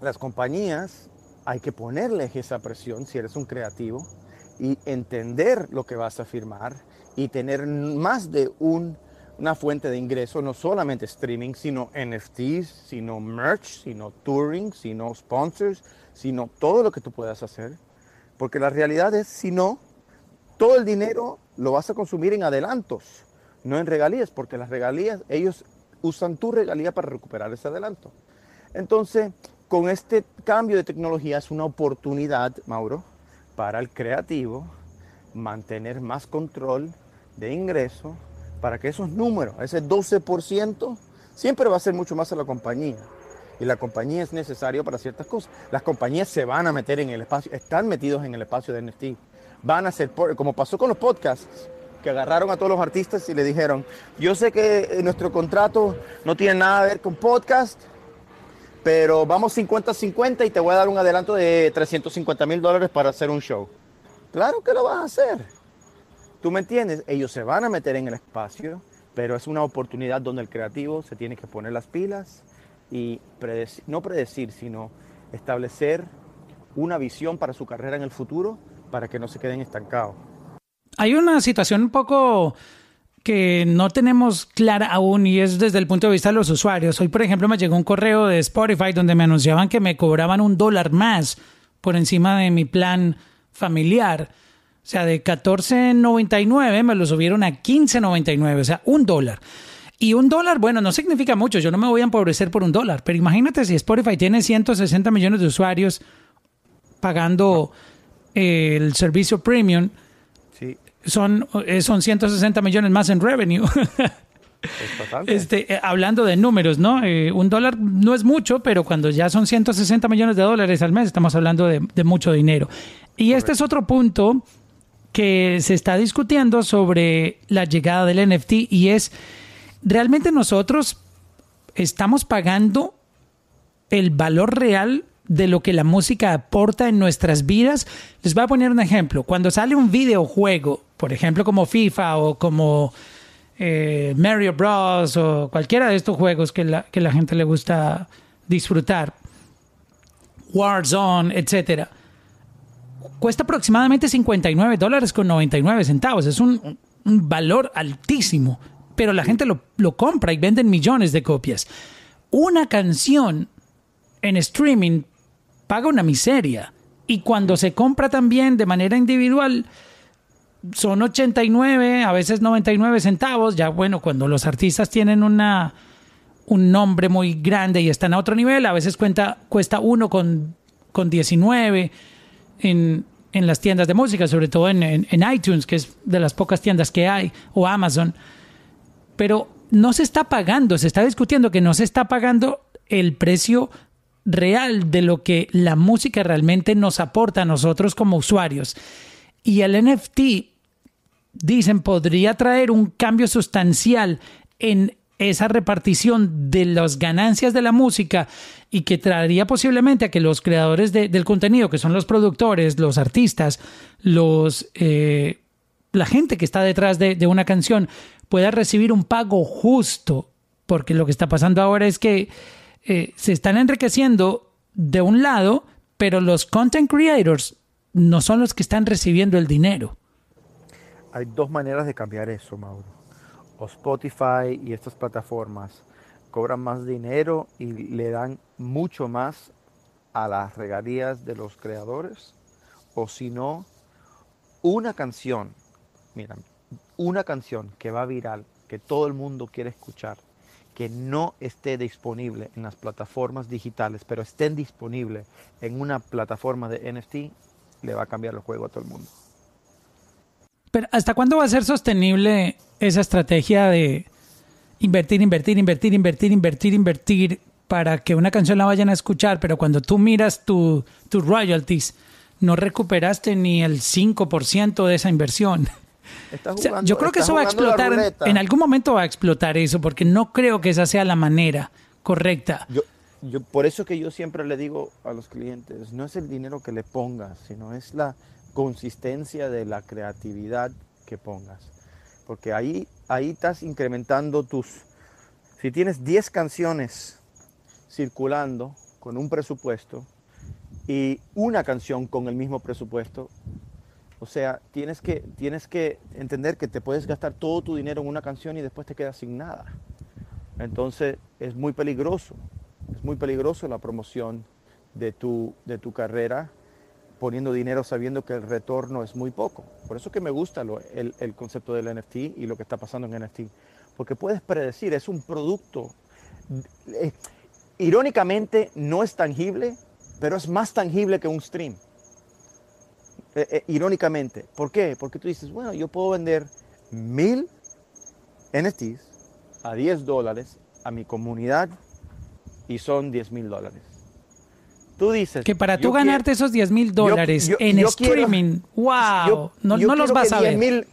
las compañías hay que ponerles esa presión si eres un creativo y entender lo que vas a firmar y tener más de un- una fuente de ingreso, no solamente streaming, sino NFTs, sino merch, sino touring, sino sponsors, sino todo lo que tú puedas hacer. Porque la realidad es, si no, todo el dinero lo vas a consumir en adelantos, no en regalías, porque las regalías, ellos usan tu regalía para recuperar ese adelanto. Entonces, con este cambio de tecnología es una oportunidad, Mauro, para el creativo mantener más control de ingreso para que esos números, ese 12%, siempre va a ser mucho más a la compañía. Y la compañía es necesario para ciertas cosas. Las compañías se van a meter en el espacio, están metidos en el espacio de NFT. Van a ser, como pasó con los podcasts, que agarraron a todos los artistas y le dijeron, yo sé que eh, nuestro contrato no tiene nada que ver con podcast, pero vamos 50-50 y te voy a dar un adelanto de 350 mil dólares para hacer un show. Claro que lo vas a hacer. ¿Tú me entiendes? Ellos se van a meter en el espacio, pero es una oportunidad donde el creativo se tiene que poner las pilas y no predecir, sino establecer una visión para su carrera en el futuro para que no se queden estancados. Hay una situación un poco que no tenemos clara aún y es desde el punto de vista de los usuarios. Hoy, por ejemplo, me llegó un correo de Spotify donde me anunciaban que me cobraban un dólar más por encima de mi plan familiar. O sea, de 14.99 me lo subieron a 15.99, o sea, un dólar. Y un dólar, bueno, no significa mucho, yo no me voy a empobrecer por un dólar, pero imagínate si Spotify tiene 160 millones de usuarios pagando eh, el servicio premium, son, eh, son 160 millones más en revenue. Este, eh, hablando de números, ¿no? Eh, un dólar no es mucho, pero cuando ya son 160 millones de dólares al mes, estamos hablando de, de mucho dinero. Y este es otro punto que se está discutiendo sobre la llegada del NFT y es, ¿realmente nosotros estamos pagando el valor real de lo que la música aporta en nuestras vidas. Les voy a poner un ejemplo. Cuando sale un videojuego, por ejemplo como FIFA o como eh, Mario Bros. o cualquiera de estos juegos que la, que la gente le gusta disfrutar, Warzone, etcétera. cuesta aproximadamente 59 dólares con 99 centavos. Es un, un valor altísimo, pero la gente lo, lo compra y venden millones de copias. Una canción en streaming paga una miseria. Y cuando se compra también de manera individual, son 89, a veces 99 centavos. Ya bueno, cuando los artistas tienen una, un nombre muy grande y están a otro nivel, a veces cuenta, cuesta uno con, con 19 en, en las tiendas de música, sobre todo en, en, en iTunes, que es de las pocas tiendas que hay, o Amazon. Pero no se está pagando, se está discutiendo que no se está pagando el precio real de lo que la música realmente nos aporta a nosotros como usuarios. Y el NFT, dicen, podría traer un cambio sustancial en esa repartición de las ganancias de la música y que traería posiblemente a que los creadores de, del contenido, que son los productores, los artistas, los eh, la gente que está detrás de, de una canción, pueda recibir un pago justo, porque lo que está pasando ahora es que eh, se están enriqueciendo de un lado, pero los content creators no son los que están recibiendo el dinero. Hay dos maneras de cambiar eso, Mauro. O Spotify y estas plataformas cobran más dinero y le dan mucho más a las regalías de los creadores. O si no, una canción, mira, una canción que va viral, que todo el mundo quiere escuchar, que no esté disponible en las plataformas digitales, pero estén disponibles en una plataforma de NFT, le va a cambiar el juego a todo el mundo. Pero ¿hasta cuándo va a ser sostenible esa estrategia de invertir, invertir, invertir, invertir, invertir, invertir para que una canción la vayan a escuchar, pero cuando tú miras tus tu royalties, no recuperaste ni el 5% de esa inversión? Jugando, o sea, yo creo que eso va a explotar, en algún momento va a explotar eso, porque no creo que esa sea la manera correcta. Yo, yo, por eso que yo siempre le digo a los clientes, no es el dinero que le pongas, sino es la consistencia de la creatividad que pongas. Porque ahí, ahí estás incrementando tus... Si tienes 10 canciones circulando con un presupuesto y una canción con el mismo presupuesto, o sea, tienes que, tienes que entender que te puedes gastar todo tu dinero en una canción y después te quedas sin nada. Entonces es muy peligroso, es muy peligroso la promoción de tu, de tu carrera poniendo dinero sabiendo que el retorno es muy poco. Por eso que me gusta el, concepto del NFT y lo que está pasando en NFT. Porque puedes predecir, es un producto. Eh, irónicamente no es tangible, pero es más tangible que un stream. Eh, eh, irónicamente. ¿Por qué? Porque tú dices, bueno, yo puedo vender mil NFTs a 10 dólares a mi comunidad y son 10 mil dólares. Tú dices... Que para tú ganarte quiero, esos 10 mil dólares yo, yo, en yo streaming, quiero, wow, no, no los vas a ver.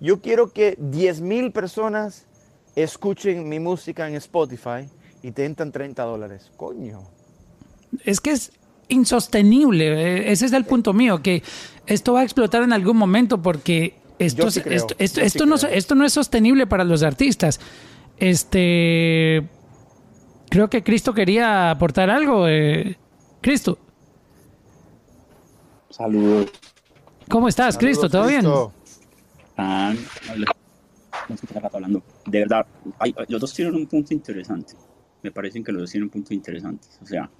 Yo quiero que 10 mil personas escuchen mi música en Spotify y te entran 30 dólares. Coño. Es que es insostenible. Ese es el punto mío, que esto va a explotar en algún momento porque esto, sí creo, esto, esto, sí esto no, esto no es sostenible para los artistas. Este. Creo que Cristo quería aportar algo. Eh. Cristo. Saludos. ¿Cómo estás, Saludos, Cristo? ¿Todo Cristo. Hablando. De verdad, hay, los dos tienen un punto interesante. Me parecen que los dos tienen un punto interesante. O sea,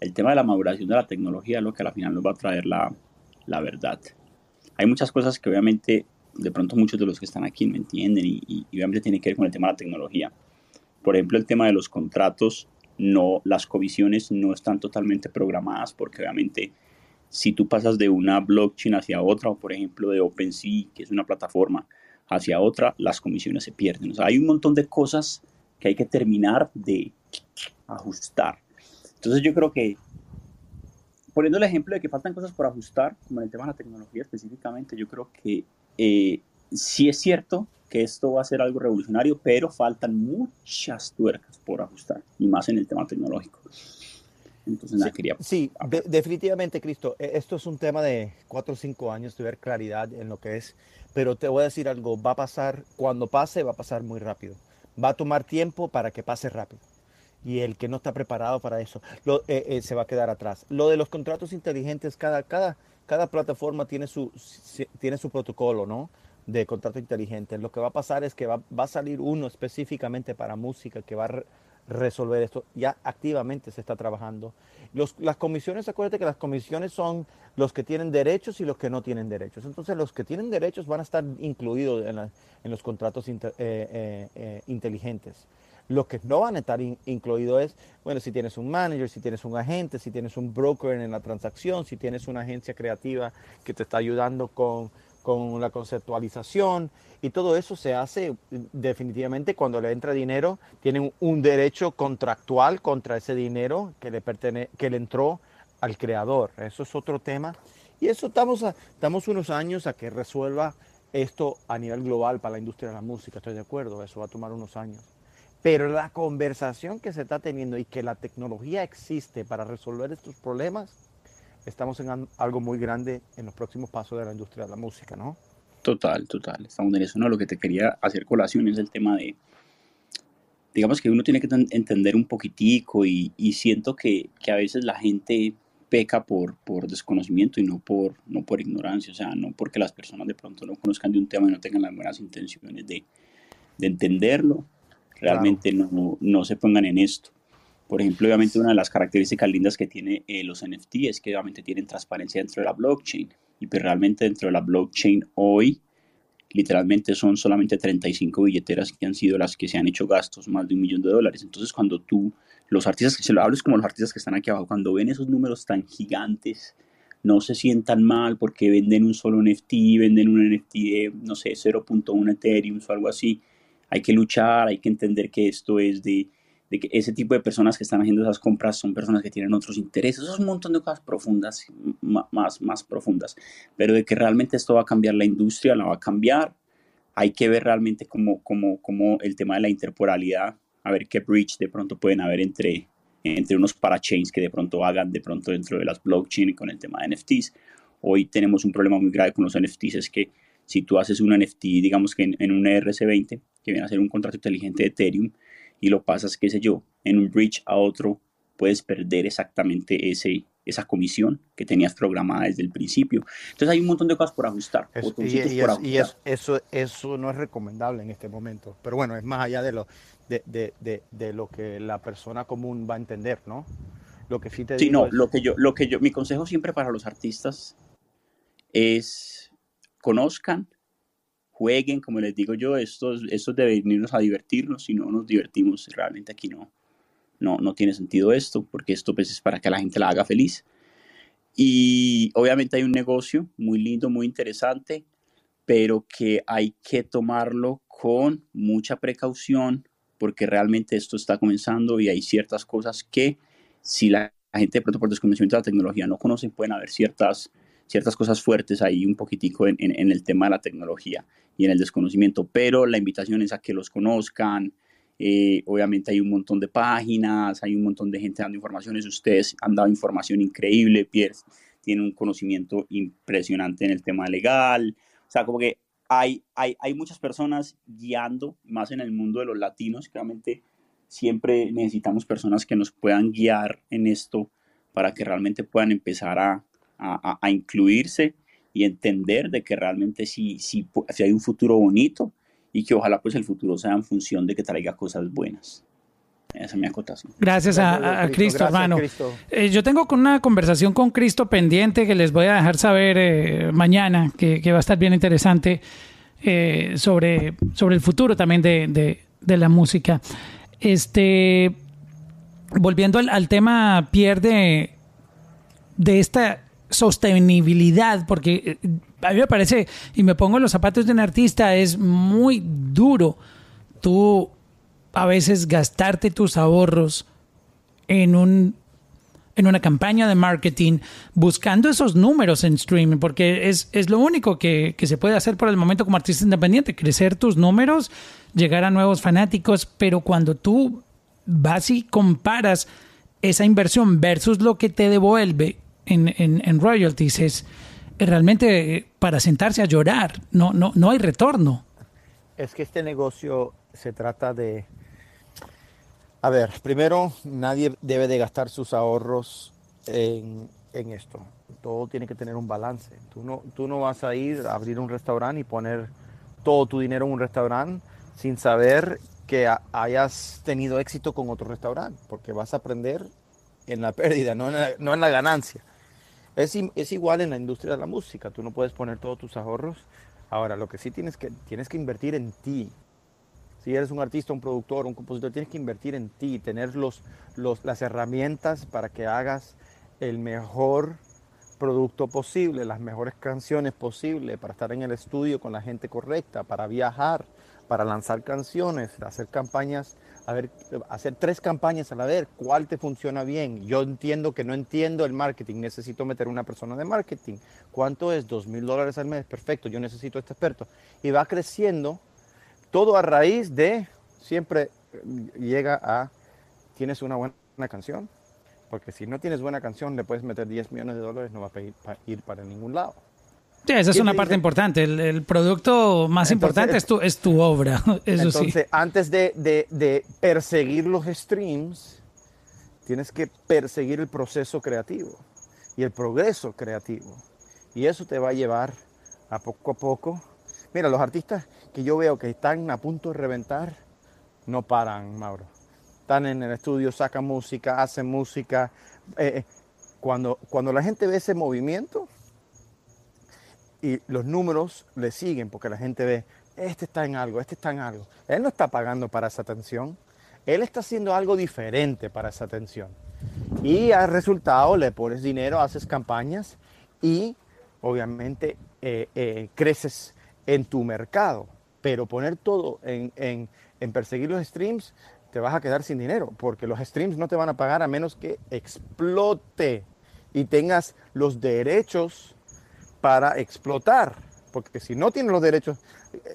el tema de la maduración de la tecnología es lo que al final nos va a traer la, la verdad. Hay muchas cosas que obviamente de pronto muchos de los que están aquí me entienden y, y, y, obviamente tiene que ver con el tema de la tecnología. Por ejemplo, el tema de los contratos, no, las comisiones no están totalmente programadas porque obviamente si tú pasas de una blockchain hacia otra o por ejemplo de OpenSea, que es una plataforma, hacia otra, las comisiones se pierden. O sea, hay un montón de cosas que hay que terminar de ajustar. Entonces yo creo que poniendo el ejemplo de que faltan cosas por ajustar, como en el tema de la tecnología específicamente, yo creo que eh, sí es cierto que esto va a ser algo revolucionario, pero faltan muchas tuercas por ajustar, y más en el tema tecnológico. Entonces, nada, sí, quería... Sí, de, definitivamente, Cristo, esto es un tema de cuatro o cinco años de ver claridad en lo que es, pero te voy a decir algo, va a pasar, cuando pase, va a pasar muy rápido. Va a tomar tiempo para que pase rápido y el que no está preparado para eso lo, eh, eh, se va a quedar atrás. Lo de los contratos inteligentes, cada, cada, cada plataforma tiene su, tiene su protocolo, ¿no? De contrato inteligente. Lo que va a pasar es que va, va a salir uno específicamente para música que va a re- resolver esto. Ya activamente se está trabajando. Los- las comisiones, acuérdate que las comisiones son los que tienen derechos y los que no tienen derechos. Entonces, los que tienen derechos van a estar incluidos en, en los contratos eh, eh, eh, inteligentes. Los que no van a estar in- incluidos es, bueno, si tienes un manager, si tienes un agente, si tienes un broker en la transacción, si tienes una agencia creativa que te está ayudando con, con la conceptualización y todo eso se hace eh, definitivamente cuando le entra dinero, tienen un derecho contractual contra ese dinero que le, pertene que le entró al creador. Eso es otro tema. Y eso estamos, a- estamos unos años a que resuelva esto a nivel global para la industria de la música, estoy de acuerdo, eso va a tomar unos años. Pero la conversación que se está teniendo y que la tecnología existe para resolver estos problemas, estamos en algo muy grande en los próximos pasos de la industria de la música, ¿no? Total, total. Estamos en eso. No, lo que te quería hacer colación es el tema de, digamos que uno tiene que ten- entender un poquitico y, y siento que, que a veces la gente peca por, por desconocimiento y no por, no por ignorancia, o sea, no porque las personas de pronto no conozcan de un tema y no tengan las buenas intenciones de, de entenderlo, realmente no, no se pongan en esto. Por ejemplo, obviamente una de las características lindas que tiene eh, los NFT es que obviamente tienen transparencia dentro de la blockchain. Y pues realmente dentro de la blockchain hoy, literalmente son solamente 35 billeteras que han sido las que se han hecho gastos más de un millón de dólares. Entonces cuando tú, los artistas, que se lo hables como los artistas que están aquí abajo, cuando ven esos números tan gigantes, no se sientan mal porque venden un solo NFT, venden un NFT de, no sé, 0.1 Ethereum o algo así. Hay que luchar, hay que entender que esto es de, de que ese tipo de personas que están haciendo esas compras son personas que tienen otros intereses. Eso es un montón de cosas profundas, más, más profundas. Pero de que realmente esto va a cambiar la industria, la va a cambiar. Hay que ver realmente cómo, cómo, cómo el tema de la interporalidad, a ver qué bridge de pronto pueden haber entre, entre unos parachains que de pronto hagan de pronto dentro de las blockchain con el tema de NFTs. Hoy tenemos un problema muy grave con los NFTs, es que si tú haces un NFT, digamos que en, en un ERC20, que viene a ser un contrato inteligente de Ethereum, y lo pasas, qué sé yo, en un bridge a otro, puedes perder exactamente ese, esa comisión que tenías programada desde el principio. Entonces hay un montón de cosas por ajustar. Es- y, y por es- y ajustar. es- eso, eso no es recomendable en este momento. Pero bueno, es más allá de lo, de, de- de- de lo que la persona común va a entender, ¿no? Lo que sí te Sí, digo no, es- lo que yo, lo que yo, mi consejo siempre para los artistas es conozcan, jueguen, como les digo yo, estos, estos de venirnos a divertirnos, si no nos divertimos, realmente aquí no, no, no tiene sentido esto, porque esto pues es para que la gente la haga feliz. Y obviamente hay un negocio muy lindo, muy interesante, pero que hay que tomarlo con mucha precaución, porque realmente esto está comenzando y hay ciertas cosas que si la gente de pronto por desconocimiento de la tecnología no conoce, pueden haber ciertas, ciertas cosas fuertes ahí un poquitico en, en- el tema de la tecnología y en el desconocimiento, pero la invitación es a que los conozcan. eh, obviamente hay un montón de páginas, hay un montón de gente dando informaciones, ustedes han dado información increíble, Pierre tiene un conocimiento impresionante en el tema legal, o sea, como que hay, hay, hay muchas personas guiando, más en el mundo de los latinos, que realmente siempre necesitamos personas que nos puedan guiar en esto para que realmente puedan empezar a, a- a- a incluirse y entender de que realmente sí, sí, sí hay un futuro bonito y que ojalá pues el futuro sea en función de que traiga cosas buenas. Esa es mi acotación. Gracias a, Gracias, a- a Cristo. Cristo, Gracias, hermano. Cristo. Eh, yo tengo con una conversación con Cristo pendiente que les voy a dejar saber eh, mañana, que, que va a estar bien interesante eh, sobre, sobre el futuro también de, de- de la música. Este, volviendo al, al tema, pierde de esta sostenibilidad, porque eh, a mí me parece, y me pongo en los zapatos de un artista, es muy duro tú a veces gastarte tus ahorros en un en una campaña de marketing buscando esos números en streaming, porque es, es lo único que, que se puede hacer por el momento como artista independiente, crecer tus números, llegar a nuevos fanáticos, pero cuando tú vas y comparas esa inversión versus lo que te devuelve en, en, en royalties, es realmente eh, para sentarse a llorar, no, no, no hay retorno. Es que este negocio se trata de... A ver, primero, nadie debe de gastar sus ahorros en, en esto. todo tiene que tener un balance. Tú no, tú no vas a ir a abrir un restaurante y poner todo tu dinero en un restaurante sin saber que ha- hayas tenido éxito con otro restaurante, porque vas a aprender en la pérdida, no en la, no en la ganancia. Es, es igual en la industria de la música, tú no puedes poner todos tus ahorros. Ahora, lo que sí tienes que, tienes que invertir en ti. Si eres un artista, un productor, un compositor, tienes que invertir en ti, tener los, los, las herramientas para que hagas el mejor producto posible, las mejores canciones posibles, para estar en el estudio con la gente correcta, para viajar, para lanzar canciones, hacer campañas, a ver, hacer tres campañas a la vez, cuál te funciona bien. Yo entiendo que no entiendo el marketing, necesito meter una persona de marketing. ¿Cuánto es? Dos mil dólares al mes, perfecto, yo necesito este experto. Y va creciendo todo a raíz de, siempre eh, llega a, tienes una buena canción, porque si no tienes buena canción, le puedes meter 10 millones de dólares, no va a ir para ningún lado. Sí, esa es ¿Quién una te parte dice? importante. El, el producto más Entonces- importante es tu, es tu obra. Eso sí. Entonces, antes de, de- de perseguir los streams, tienes que perseguir el proceso creativo y el progreso creativo. Y eso te va a llevar a poco a poco. Mira, los artistas que yo veo que están a punto de reventar, no paran, Mauro. Están en el estudio, sacan música, hacen música. Eh, eh, cuando, cuando la gente ve ese movimiento, y los números le siguen porque la gente ve, este está en algo, este está en algo. Él no está pagando para esa atención, él está haciendo algo diferente para esa atención. Y al resultado le pones dinero, haces campañas y obviamente eh, eh, creces en tu mercado. Pero poner todo en, en- en perseguir los streams, te vas a quedar sin dinero, porque los streams no te van a pagar a menos que explote y tengas los derechos para explotar. Porque si no tienes los derechos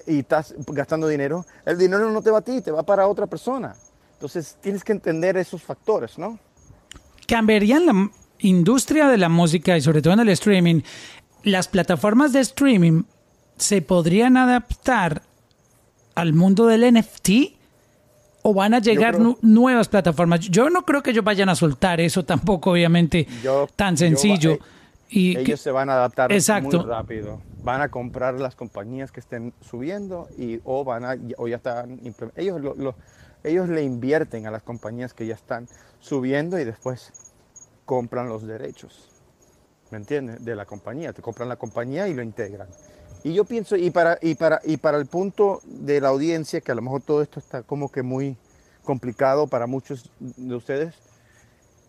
y estás gastando dinero, el dinero no te va a ti, te va para otra persona. Entonces tienes que entender esos factores, ¿no? cambiarían la industria de la música y sobre todo en el streaming. Las plataformas de streaming se podrían adaptar al mundo del NFT o van a llegar creo- nu- nuevas plataformas. Yo no creo que ellos vayan a soltar eso tampoco, obviamente, Yo- tan sencillo. eh, y que- Ellos se van a adaptar Exacto. muy rápido. Van a comprar las compañías que estén subiendo y o van a o ya están ellos lo- lo- ellos le invierten a las compañías que ya están subiendo y después compran los derechos. ¿Me entiendes? De la compañía, te compran la compañía y lo integran. Y yo pienso y para y para y para el punto de la audiencia que a lo mejor todo esto está como que muy complicado para muchos de ustedes,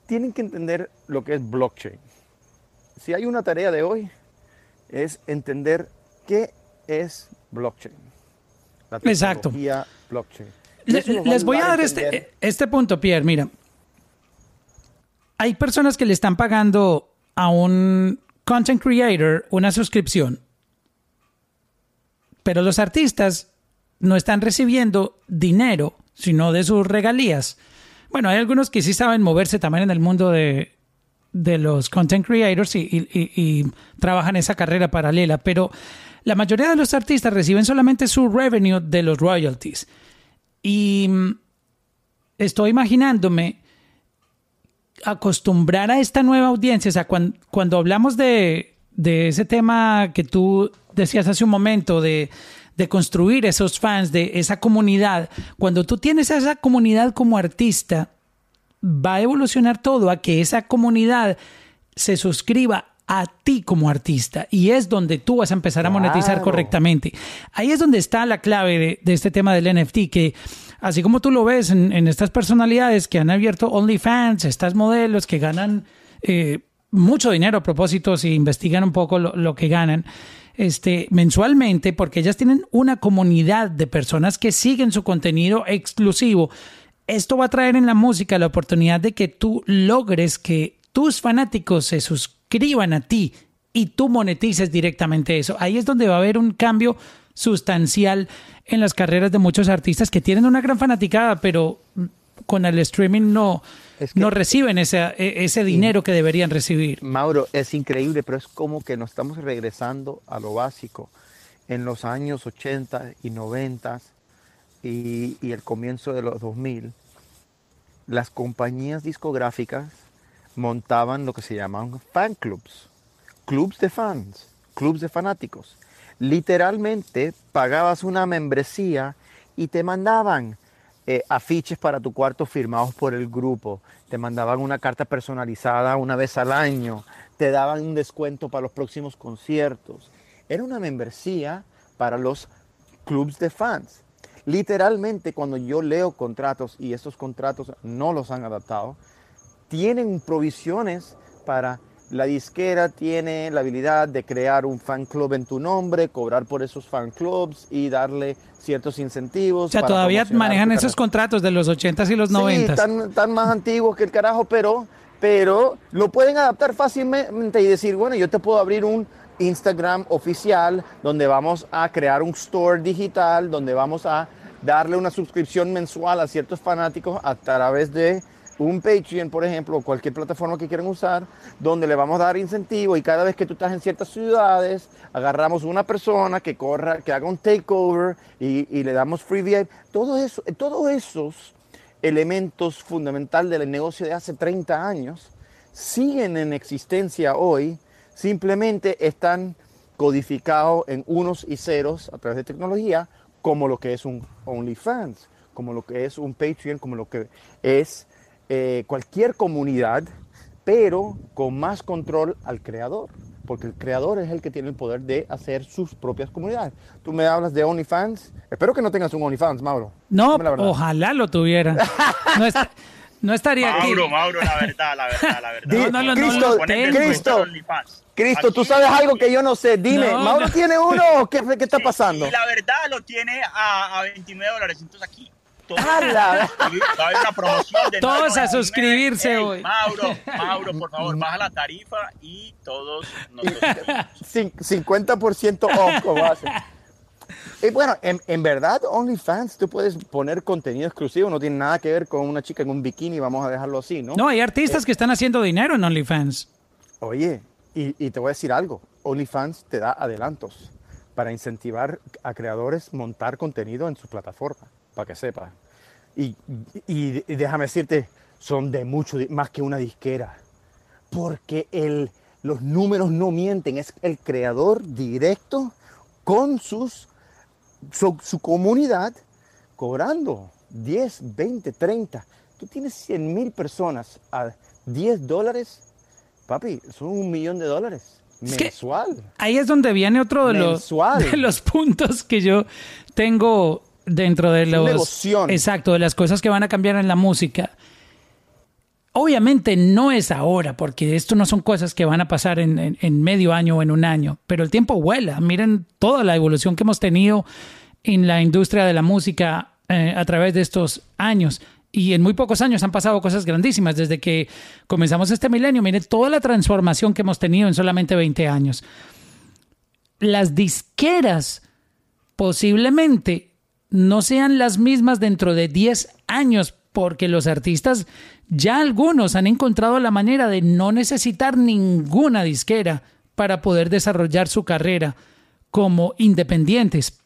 tienen que entender lo que es blockchain si hay una tarea de hoy, es entender qué es blockchain. La Exacto. tecnología blockchain. Le- nos va les voy a dar este, este punto, Pierre. Mira, hay personas que le están pagando a un content creator una suscripción, pero los artistas no están recibiendo dinero, sino de sus regalías. Bueno, hay algunos que sí saben moverse también en el mundo de, de los content creators y, y- y- y trabajan esa carrera paralela, pero la mayoría de los artistas reciben solamente su revenue de los royalties. Y mm, estoy imaginándome acostumbrar a esta nueva audiencia, o sea, cuan- cuando, hablamos de, de ese tema que tú decías hace un momento, de, de construir esos fans, de esa comunidad, cuando tú tienes a esa comunidad como artista, va a evolucionar todo a que esa comunidad se suscriba a ti como artista y es donde tú vas a empezar a monetizar Claro. correctamente. Ahí es donde está la clave de, de este tema del NFT, que así como tú lo ves en, en estas personalidades que han abierto OnlyFans, estas modelos que ganan eh, mucho dinero a propósito, si investigan un poco lo, lo que ganan, este, mensualmente, porque ellas tienen una comunidad de personas que siguen su contenido exclusivo. Esto va a traer en la música la oportunidad de que tú logres que tus fanáticos se suscriban a ti y tú monetices directamente eso. Ahí es donde va a haber un cambio sustancial en las carreras de muchos artistas que tienen una gran fanaticada, pero con el streaming no, Es que- no reciben ese, e- ese dinero que deberían recibir. Mauro, es increíble, pero es como que nos estamos regresando a lo básico. En los años 80 y 90 y, el comienzo de los 2000, las compañías discográficas montaban lo que se llamaban fan clubs. clubs de fans, clubs de fanáticos. Literalmente pagabas una membresía y te mandaban eh, afiches para tu cuarto firmados por el grupo, te mandaban una carta personalizada una vez al año, te daban un descuento para los próximos conciertos. Era una membresía para los clubs de fans. Literalmente cuando yo leo contratos y estos contratos no los han adaptado, tienen provisiones para la disquera tiene la habilidad de crear un fan club en tu nombre, cobrar por esos fan clubs y darle ciertos incentivos. O sea, todavía manejan esos contratos de los 80s y los 90s. Sí, tan, más antiguos que el carajo, pero, pero lo pueden adaptar fácilmente y decir, bueno, yo te puedo abrir un Instagram oficial donde vamos a crear un store digital, donde vamos a darle una suscripción mensual a ciertos fanáticos a través de un Patreon, por ejemplo, o cualquier plataforma que quieran usar, donde le vamos a dar incentivo y cada vez que tú estás en ciertas ciudades, agarramos una persona que corra, que haga un takeover y, le damos free VIP. Todos esos elementos fundamentales del negocio de hace 30 años siguen en existencia hoy, simplemente están codificados en unos y ceros a través de tecnología, como lo que es un OnlyFans, como lo que es un Patreon, como lo que es eh, cualquier comunidad, pero con más control al creador, porque el creador es el que tiene el poder de hacer sus propias comunidades. Tú me hablas de OnlyFans, espero que no tengas un OnlyFans, Mauro. No, ojalá lo tuviera. No, estaría aquí. Mauro, Mauro, la verdad, la verdad, la verdad. no, no, Cristo, Cristo, Cristo, tú sabes algo que yo no sé. Dime, ¿Mauro tiene uno qué, qué está pasando? Y la verdad lo tiene a, a 29 dólares. Entonces aquí una promoción de Todos a suscribirse hoy. Mauro, Mauro, por favor, baja la tarifa y todos nos 50% off como hace. Y bueno, en, en, verdad, OnlyFans, tú puedes poner contenido exclusivo, no tiene nada que ver con una chica en un bikini, vamos a dejarlo así, ¿no? No, hay artistas que están haciendo dinero en OnlyFans. Oye, y, te voy a decir algo, OnlyFans te da adelantos para incentivar a creadores montar contenido en su plataforma para que sepas. Y, déjame decirte, son de mucho más que una disquera. Porque el, los números no mienten, es el creador directo con sus, su, comunidad cobrando 10, 20, 30. Tú tienes 100 mil personas a 10 dólares, papi, son un millón de dólares. mensual. ahí es donde viene otro de los, de los puntos que yo tengo dentro de los exacto de las cosas que van a cambiar en la música. Obviamente no es ahora porque esto no son cosas que van a pasar en, medio año o en un año pero el tiempo vuela. Miren toda la evolución que hemos tenido en la industria de la música eh, a través de estos años y en muy pocos años han pasado cosas grandísimas desde que comenzamos este milenio miren toda la transformación que hemos tenido en solamente 20 años las disqueras posiblemente no sean las mismas dentro de 10 años, porque los artistas, ya algunos han encontrado la manera de no necesitar ninguna disquera para poder desarrollar su carrera como independientes.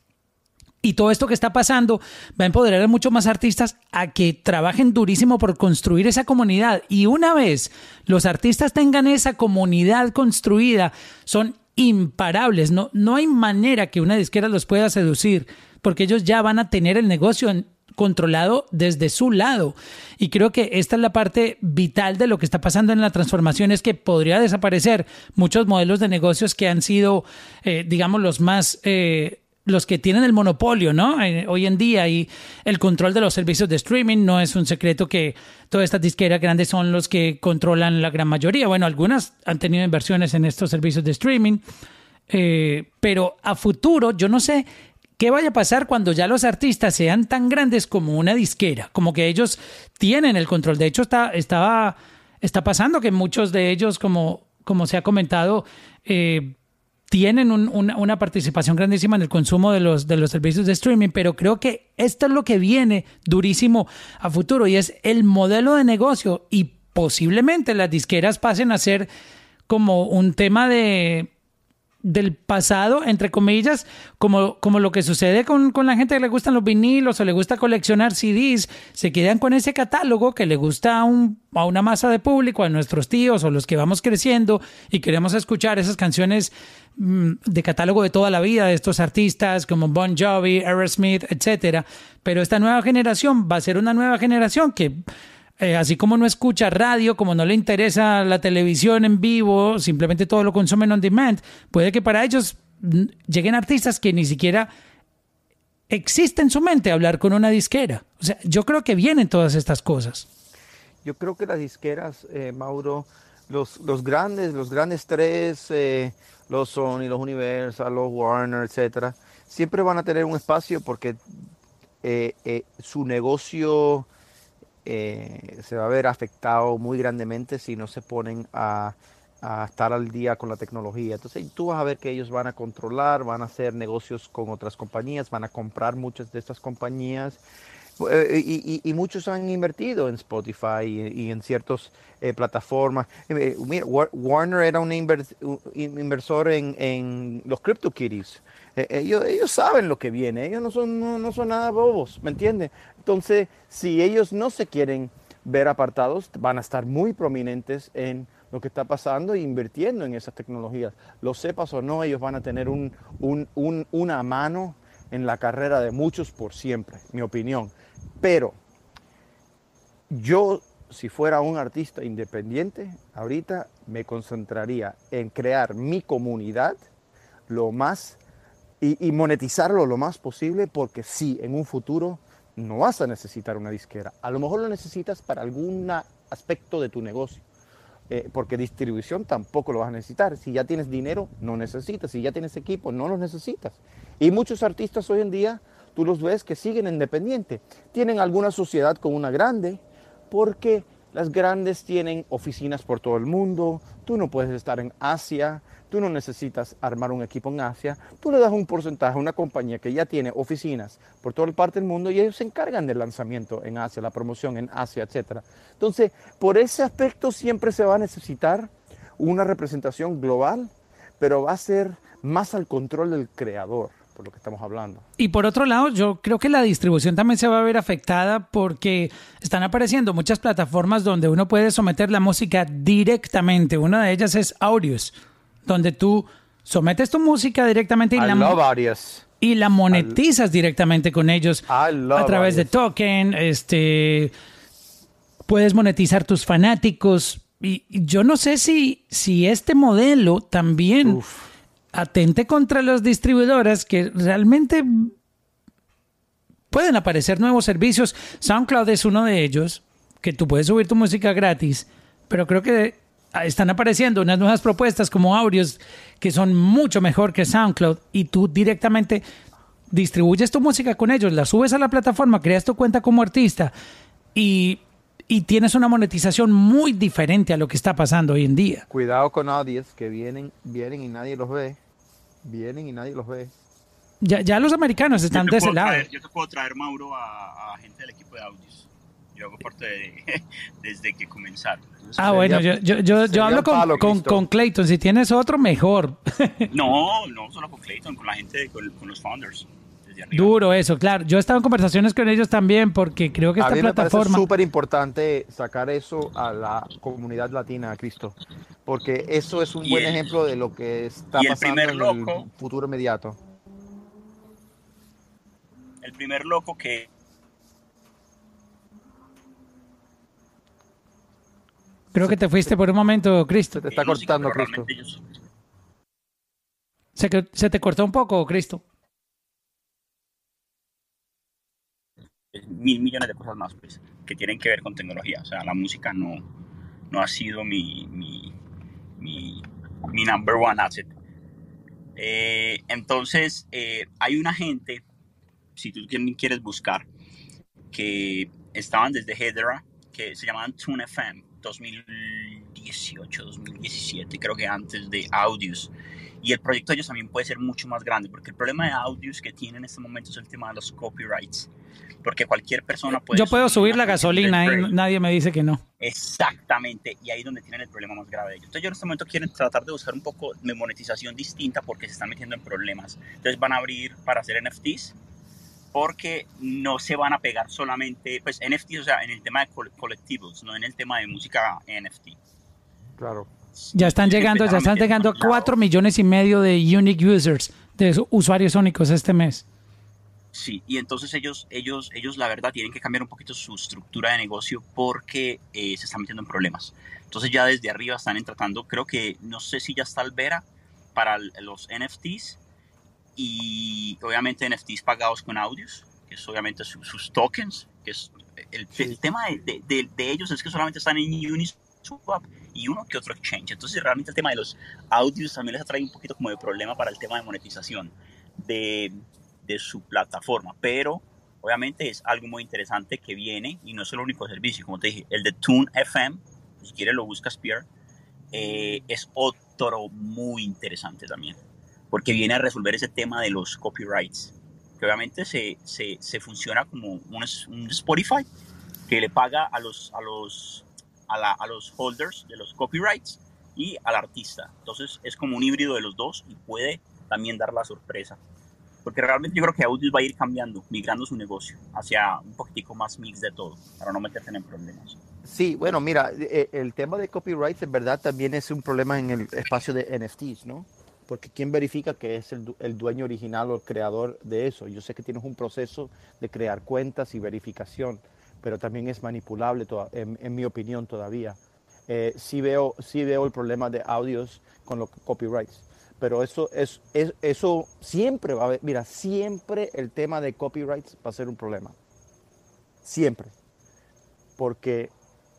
Y todo esto que está pasando va a empoderar a muchos más artistas a que trabajen durísimo por construir esa comunidad. Y una vez los artistas tengan esa comunidad construida, son imparables. No, no hay manera que una disquera los pueda seducir porque ellos ya van a tener el negocio controlado desde su lado. Y creo que esta es la parte vital de lo que está pasando en la transformación, es que podría desaparecer muchos modelos de negocios que han sido, eh, digamos, los más... Eh, los que tienen el monopolio, ¿no? Eh, hoy en día y el control de los servicios de streaming no es un secreto que todas estas disqueras grandes son los que controlan la gran mayoría. Bueno, algunas han tenido inversiones en estos servicios de streaming, pero a futuro yo no sé ¿Qué vaya a pasar cuando ya los artistas sean tan grandes como una disquera? Como que ellos tienen el control. De hecho, está, estaba, está pasando que muchos de ellos, como, como se ha comentado, eh, tienen una, participación grandísima en el consumo de los, de los servicios de streaming, pero creo que esto es lo que viene durísimo a futuro y es el modelo de negocio y posiblemente las disqueras pasen a ser como un tema de del pasado, entre comillas, como, como lo que sucede con, con, la gente que le gustan los vinilos o le gusta coleccionar CDs, se quedan con ese catálogo que le gusta a, un, a una masa de público, a nuestros tíos o los que vamos creciendo y queremos escuchar esas canciones mm, de catálogo de toda la vida de estos artistas como Bon Jovi, Aerosmith, etcétera. Pero esta nueva generación va a ser una nueva generación que eh, así como no escucha radio, como no le interesa la televisión en vivo, simplemente todo lo consumen on demand, puede que para ellos lleguen artistas que ni siquiera existe en su mente hablar con una disquera. O sea, yo creo que vienen todas estas cosas. Yo creo que las disqueras, eh, Mauro, los, los, grandes, los grandes tres, eh, los Sony, los Universal, los Warner, etcétera, siempre van a tener un espacio porque su negocio eh, se va a ver afectado muy grandemente si no se ponen a, a, estar al día con la tecnología. Entonces tú vas a ver que ellos van a controlar, van a hacer negocios con otras compañías, van a comprar muchas de estas compañías. Eh, y, y, muchos han invertido en Spotify y, en ciertas eh, plataformas. Eh, mira, Warner era un, inver, un inversor en, los CryptoKitties. ellos, ellos saben lo que viene, ellos no son, no, no son nada bobos, ¿me entiendes? Entonces, si ellos no se quieren ver apartados, van a estar muy prominentes en lo que está pasando e invirtiendo en esas tecnologías. Lo sepas o no, ellos van a tener un, una mano en la carrera de muchos por siempre, mi opinión. Pero yo, si fuera un artista independiente, ahorita me concentraría en crear mi comunidad lo más y, monetizarlo lo más posible, porque sí, en un futuro no vas a necesitar una disquera. A lo mejor lo necesitas para algún aspecto de tu negocio. Eh, porque distribución tampoco lo vas a necesitar. Si ya tienes dinero, no necesitas. Si ya tienes equipo, no lo necesitas. Y muchos artistas hoy en día, tú los ves que siguen independientes. Tienen alguna sociedad con una grande, porque las grandes tienen oficinas por todo el mundo. Tú no puedes estar en Asia, tú no necesitas armar un equipo en Asia, tú le das un porcentaje a una compañía que ya tiene oficinas por toda parte del mundo y ellos se encargan del lanzamiento en Asia, la promoción en Asia, etc. Entonces, por ese aspecto siempre se va a necesitar una representación global, pero va a ser más al control del creador por lo que estamos hablando. Y por otro lado, yo creo que la distribución también se va a ver afectada porque están apareciendo muchas plataformas donde uno puede someter la música directamente. Una de ellas es Audios donde tú sometes tu música directamente y, I la, love audios. y la monetizas directamente con ellos a través de token, este puedes monetizar tus fanáticos y y yo no sé si si este modelo también Uf. Atente contra las distribuidoras que realmente pueden aparecer nuevos servicios. SoundCloud es uno de ellos, que tú puedes subir tu música gratis, pero creo que están apareciendo unas nuevas propuestas como audios que son mucho mejor que SoundCloud y tú directamente distribuyes tu música con ellos, la subes a la plataforma, creas tu cuenta como artista y, y tienes una monetización muy diferente a lo que está pasando hoy en día. Cuidado con audios que vienen, vienen y nadie los ve. Vienen y nadie los ve. Ya, ya los americanos están de ese lado. traer- yo te puedo traer, Mauro, a, a gente del equipo de Audios. Yo hago parte de, desde que comenzaron. Entonces, Ah, bueno, yo, yo, yo, yo hablo con, palo, con, con Clayton. Si tienes otro, mejor. No, no solo con Clayton, con la gente, con, con los founders. Duro eso, claro. Yo he estado en conversaciones con ellos también porque creo que A esta mí me parece plataforma... súper importante sacar eso a la comunidad latina, Cristo, porque eso es un buen el- ejemplo de lo que está el pasando en loco- el futuro inmediato. El primer loco que Creo que te fuiste por un momento, Cristo. Se te está cortando, Cristo. realmente ellos- ¿Se, que- se te cortó un poco, Cristo? Mil millones de cosas más pues, que tienen que ver con tecnología. O sea, la música no, no ha sido mi, mi, mi, mi number one asset. Eh, entonces, eh, hay una gente, si tú quieres buscar, que estaban desde Hedera, que se llamaban Tune FM 2018, 2017, creo que antes de Audios. Y el proyecto de ellos también puede ser mucho más grande, porque el problema de audios que tienen en este momento es el tema de los copyrights. Porque cualquier persona puede... Yo puedo subir la gasolina y Drake. nadie me dice que no. Exactamente, y ahí es donde tienen el problema más grave de ellos. Entonces ellos en este momento quieren tratar de buscar un poco de monetización distinta porque se están metiendo en problemas. Entonces van a abrir para hacer NFTs porque no se van a pegar solamente, pues NFTs, o sea, en el tema de col- colectivos, no en el tema de música NFT. Claro. Ya están llegando, ya están llegando a 4 millones y medio de unique users, de su- usuarios únicos este mes. Sí, y entonces ellos, ellos, ellos la verdad tienen que cambiar un poquito su estructura de negocio porque eh, se están metiendo en problemas. Entonces ya desde arriba están tratando, creo que no sé si ya está Albera para los NFTs y obviamente NFTs pagados con audios, que es obviamente su- sus tokens, que es el, Sí. el tema de, de- de- de ellos es que solamente están en Uniswap y uno que otro exchange. Entonces realmente el tema de los audios también les atrae un poquito como de problema para el tema de monetización de, de su plataforma, pero obviamente es algo muy interesante que viene y no es el único servicio, como te dije, el de Tune FM, si quieres lo buscas Pierre, eh, es otro muy interesante también, porque viene a resolver ese tema de los copyrights, que obviamente se, se, se funciona como un, un Spotify que le paga a los, a, los, a, la- a los holders de los copyrights y al artista. Entonces es como un híbrido de los dos y puede también dar la sorpresa. Porque realmente yo creo que Audios va a ir cambiando, migrando su negocio hacia un poquitico más mix de todo, para no meterse en problemas. Sí, bueno, mira, eh, el tema de copyright en verdad también es un problema en el espacio de NFTs, ¿no? Porque ¿quién verifica que es el, el dueño original o el creador de eso? Yo sé que tienes un proceso de crear cuentas y verificación, pero también es manipulable, toda- en, en mi opinión todavía. Eh, sí, veo, sí veo el problema de audios con los copyrights, pero eso, es, es- eso siempre va a haber, mira, siempre el tema de copyrights va a ser un problema. Siempre porque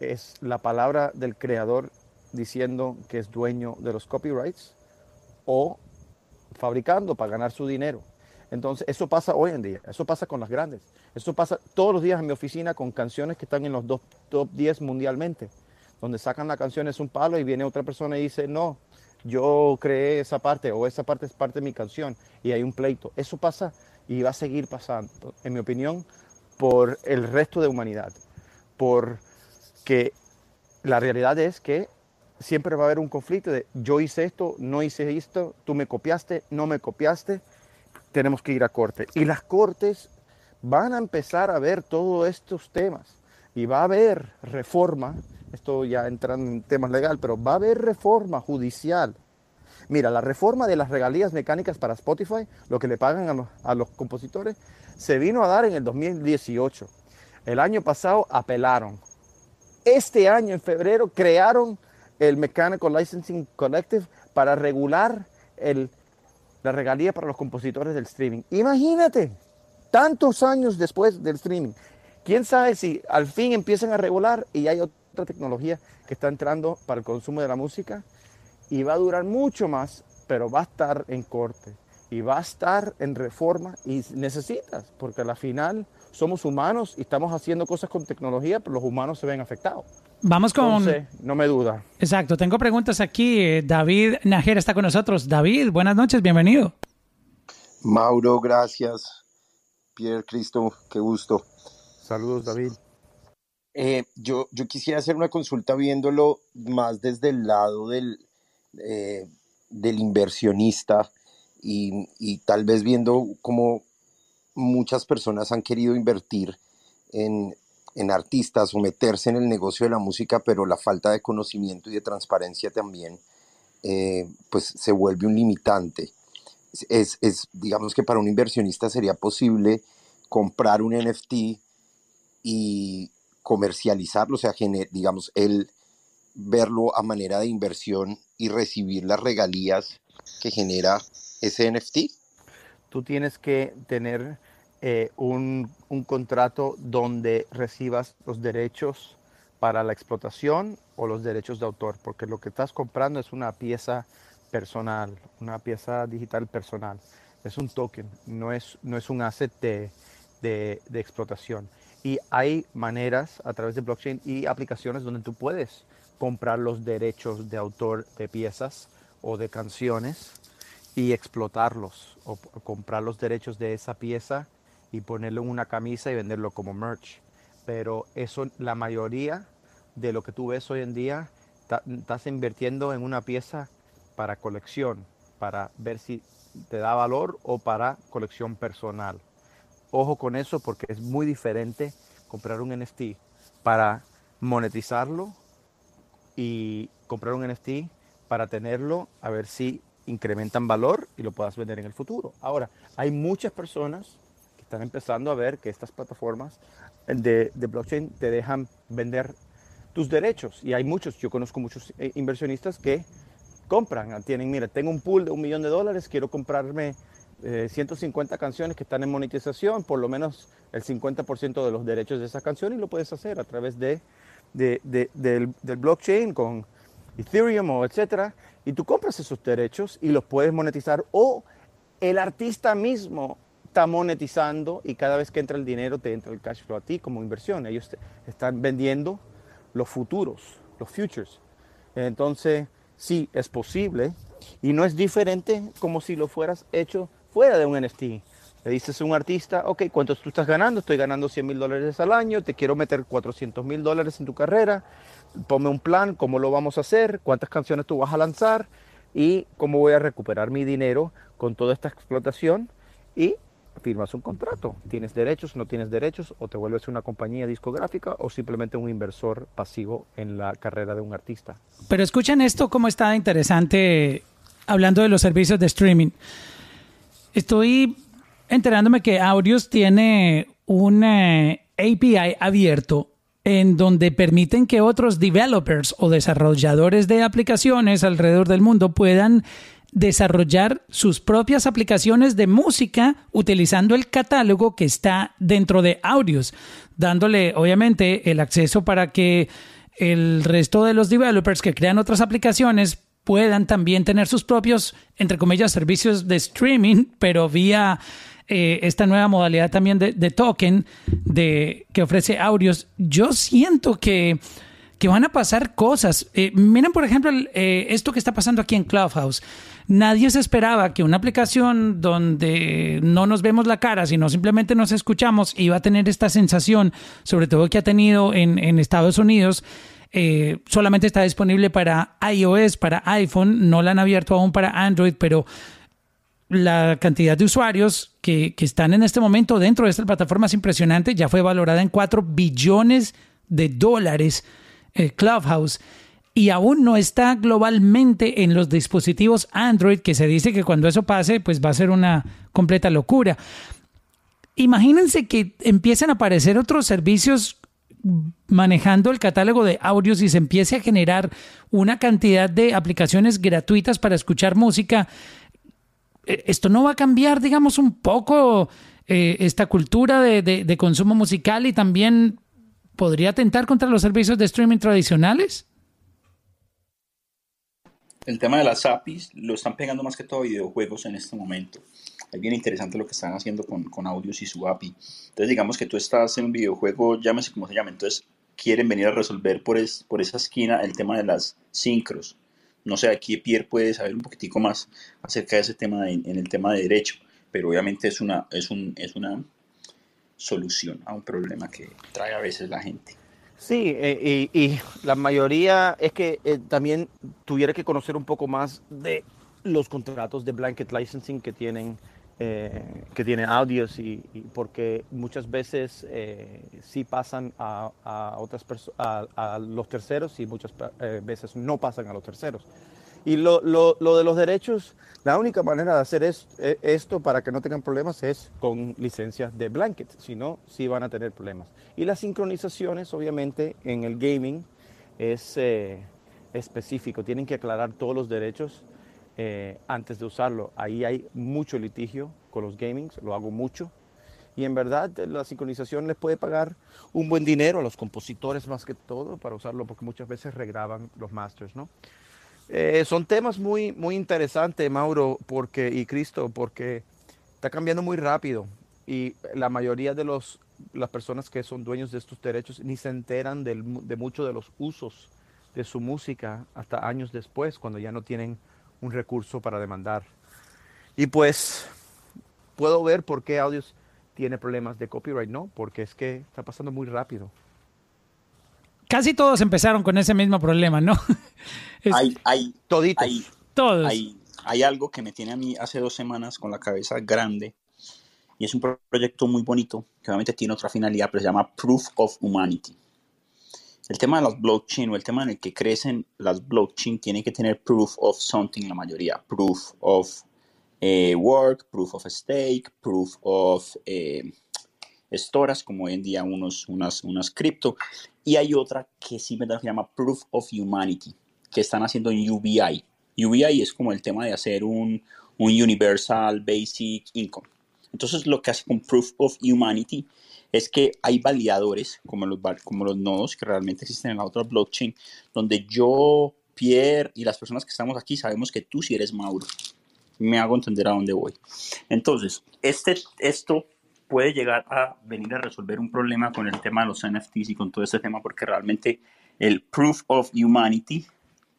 es la palabra del creador diciendo que es dueño de los copyrights o fabricando para ganar su dinero. Entonces, eso pasa hoy en día, eso pasa con las grandes, eso pasa todos los días en mi oficina con canciones que están en los dos- top 10 mundialmente, donde sacan la canción es un palo y viene otra persona y dice, no, yo creé esa parte o esa parte es parte de mi canción y hay un pleito. Eso pasa y va a seguir pasando, en mi opinión, por el resto de humanidad porque la realidad es que siempre va a haber un conflicto de yo hice esto, no hice esto, tú me copiaste, no me copiaste, tenemos que ir a corte. Y las cortes van a empezar a ver todos estos temas y va a haber reforma, esto ya entrando en temas legal, pero va a haber reforma judicial. Mira, la reforma de las regalías mecánicas para Spotify, lo que le pagan a los, a los compositores, se vino a dar en el 2018. El año pasado apelaron. Este año, en febrero, crearon el Mechanical Licensing Collective para regular el, la regalía para los compositores del streaming. Imagínate, tantos años después del streaming. ¿Quién sabe si al fin empiezan a regular y hay otra tecnología que está entrando para el consumo de la música? Y va a durar mucho más, pero va a estar en corte y va a estar en reforma y necesitas, porque al final somos humanos y estamos haciendo cosas con tecnología, pero los humanos se ven afectados. Vamos con... Entonces, no me duda. Exacto, tengo preguntas aquí. Eh, David Najera está con nosotros. David, buenas noches, bienvenido. Mauro, gracias. Pierre Cristo, qué gusto. Saludos, David. Eh, yo, yo quisiera hacer una consulta viéndolo más desde el lado del, eh, del inversionista y, y tal vez viendo cómo muchas personas han querido invertir en, en artistas o meterse en el negocio de la música, pero la falta de conocimiento y de transparencia también, eh, pues se vuelve un limitante. Es, es, digamos que para un inversionista sería posible comprar un NFT y comercializarlo, o sea, gener- digamos, él verlo a manera de inversión y recibir las regalías que genera ese NFT. Tú tienes que tener eh, un, un contrato donde recibas los derechos para la explotación o los derechos de autor, porque lo que estás comprando es una pieza personal, una pieza digital personal. Es un token, no es, no es un asset de, de- de explotación. Y hay maneras a través de blockchain y aplicaciones donde tú puedes comprar los derechos de autor de piezas o de canciones y explotarlos o comprar los derechos de esa pieza y ponerlo en una camisa y venderlo como merch. Pero eso, la mayoría de lo que tú ves hoy en día, estás invirtiendo en una pieza para colección, para ver si te da valor o para colección personal. Ojo con eso porque es muy diferente comprar un NFT para monetizarlo y comprar un NFT para tenerlo, a ver si incrementan valor y lo puedas vender en el futuro. Ahora, hay muchas personas que están empezando a ver que estas plataformas de, de blockchain te dejan vender tus derechos y hay muchos, yo conozco muchos eh, inversionistas que compran, tienen, mira, tengo un pool de un millón de dólares, quiero comprarme eh, 150 canciones que están en monetización, por lo menos el 50% de los derechos de esa canción y lo puedes hacer a través de, de- de- del, del blockchain con Ethereum o etcétera, y tú compras esos derechos y los puedes monetizar o el artista mismo está monetizando y cada vez que entra el dinero te entra el cash flow a ti como inversión. Ellos están vendiendo los futuros, los futures. Entonces, sí, es posible. Y no es diferente como si lo fueras hecho fuera de un NFT. Le dices a un artista, ok, ¿cuántos tú estás ganando? Estoy ganando 100 mil dólares al año, te quiero meter 400 mil dólares en tu carrera, ponme un plan, cómo lo vamos a hacer, cuántas canciones tú vas a lanzar y cómo voy a recuperar mi dinero con toda esta explotación. Y firmas un contrato. Tienes derechos, no tienes derechos, o te vuelves una compañía discográfica o simplemente un inversor pasivo en la carrera de un artista. Pero escuchen esto, cómo está interesante hablando de los servicios de streaming. Estoy enterándome que Audios tiene un eh, API abierto en donde permiten que otros developers o desarrolladores de aplicaciones alrededor del mundo puedan desarrollar sus propias aplicaciones de música utilizando el catálogo que está dentro de Audios, dándole obviamente el acceso para que el resto de los developers que crean otras aplicaciones puedan también tener sus propios, entre comillas, servicios de streaming, pero vía eh, esta nueva modalidad también de, token de, que ofrece audios. Yo siento que, que van a pasar cosas. Eh, miren, por ejemplo, eh, esto que está pasando aquí en Clubhouse. Nadie se esperaba que una aplicación donde no nos vemos la cara, sino simplemente nos escuchamos, iba a tener esta sensación, sobre todo que ha tenido en, Estados Unidos, eh, solamente está disponible para iOS, para iPhone, no la han abierto aún para Android, pero la cantidad de usuarios que, que, están en este momento dentro de esta plataforma es impresionante, ya fue valorada en 4 billones de dólares eh, Clubhouse y aún no está globalmente en los dispositivos Android, que se dice que cuando eso pase, pues va a ser una completa locura. Imagínense que empiecen a aparecer otros servicios manejando el catálogo de audios y se empiece a generar una cantidad de aplicaciones gratuitas para escuchar música, esto no va a cambiar, digamos, un poco eh, esta cultura de, de, de, consumo musical y también podría atentar contra los servicios de streaming tradicionales? El tema de las APIs lo están pegando más que todo a videojuegos en este momento. Es bien interesante lo que están haciendo con, con audios y su API. Entonces, digamos que tú estás en un videojuego, llámese como se llame, entonces quieren venir a resolver por, es, por esa esquina el tema de las sincros. No sé, aquí Pierre puede saber un poquitico más acerca de ese tema en el tema de derecho, pero obviamente es una, es, un, es una solución a un problema que trae a veces la gente. Sí, eh, y, y, la mayoría es que eh, también tuviera que conocer un poco más de los contratos de blanket licensing que tienen eh, que tiene audios y, porque muchas veces eh, sí pasan a, a otras a, a, los terceros y muchas eh, veces no pasan a los terceros. Y lo, lo, lo, de los derechos, la única manera de hacer es, esto para que no tengan problemas es con licencias de blanket, si no, sí van a tener problemas. Y las sincronizaciones, obviamente, en el gaming es eh, específico, tienen que aclarar todos los derechos eh, antes de usarlo. Ahí hay mucho litigio con los gamings, lo hago mucho. Y en verdad la sincronización les puede pagar un buen dinero a los compositores más que todo para usarlo porque muchas veces regraban los masters, ¿no? Eh, son temas muy, muy interesantes, Mauro porque, y Cristo, porque está cambiando muy rápido y la mayoría de los, las personas que son dueños de estos derechos ni se enteran de muchos de los usos de su música hasta años después, cuando ya no tienen un recurso para demandar. Y pues puedo ver por qué Audios tiene problemas de copyright, ¿no? Porque es que está pasando muy rápido. Casi todos empezaron con ese mismo problema, ¿no? Es- Hay, hay, Toditos. hay, todos. hay, hay algo que me tiene a mí hace dos semanas con la cabeza grande y es un pro- proyecto muy bonito que obviamente tiene otra finalidad, pero se llama Proof of Humanity. El tema de las blockchain o el tema en el que crecen las blockchain tiene que tener proof of something la mayoría. Proof of eh, work, proof of stake, proof of eh, storage, como hoy en día unos, unas, unas cripto. Y hay otra que sí me da, se llama Proof of Humanity, que están haciendo en UBI. UBI es como el tema de hacer un, un Universal Basic Income. Entonces lo que hace con Proof of Humanity es que hay validadores como los, como los nodos que realmente existen en la otra blockchain, donde yo, Pierre y las personas que estamos aquí sabemos que tú sí eres Mauro. Me hago entender a dónde voy. Entonces, este, esto puede llegar a venir a resolver un problema con el tema de los NFTs y con todo este tema, porque realmente el Proof of Humanity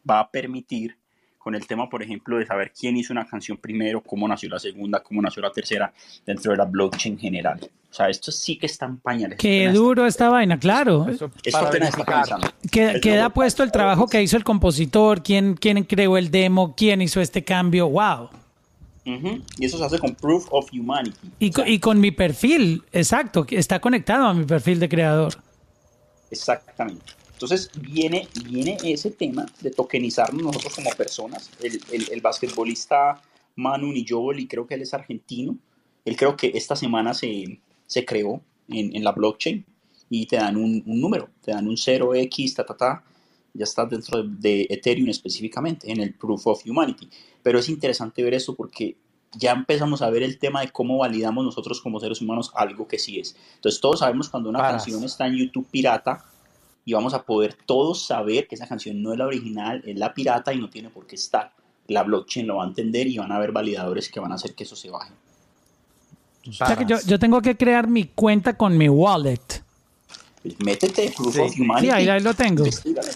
va a permitir con el tema, por ejemplo, de saber quién hizo una canción primero, cómo nació la segunda, cómo nació la tercera dentro de la blockchain general. O sea, esto sí que está en pañales. Qué duro esta vaina, claro. Eso Esto está comenzando. Queda lo- puesto el trabajo que hizo el compositor, quién, quién creó el demo, quién hizo este cambio. ¡Wow! Y eso se hace con Proof of Humanity. Y, co- y con mi perfil, exacto, que está conectado a mi perfil de creador. Exactamente. Entonces viene, viene ese tema de tokenizarnos nosotros como personas. El, el, el basquetbolista Manu Nijoli, creo que él es argentino. Él creo que esta semana se, se creó en, en la blockchain y te dan un, un número, te dan un 0x, ta, ta, ta. Ya estás dentro de, de Ethereum específicamente, en el Proof of Humanity. Pero es interesante ver eso porque ya empezamos a ver el tema de cómo validamos nosotros como seres humanos algo que sí es. Entonces todos sabemos cuando una canción está en YouTube pirata y vamos a poder todos saber que esa canción no es la original, es la pirata y no tiene por qué estar. La blockchain lo va a entender y van a haber validadores que van a hacer que eso se baje. O sea que yo, yo tengo que crear mi cuenta con mi wallet. Pues métete, Proof Sí. of Humanity. Sí, ahí, ahí lo tengo. investígalo.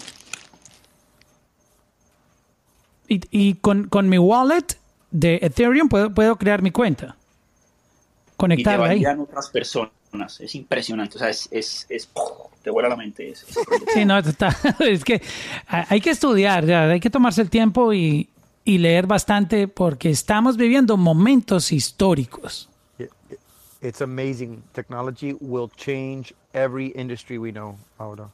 Y, y con, con mi wallet de Ethereum puedo, puedo crear mi cuenta. Y te Conectarla ahí. otras personas. Es impresionante. O sea, es, es, es- te vuela la mente. Es, es- Sí, no, está- es que hay que estudiar, ya, hay que tomarse el tiempo y, y leer bastante porque estamos viviendo momentos históricos. It's amazing. Technology will change every industry we know ahora.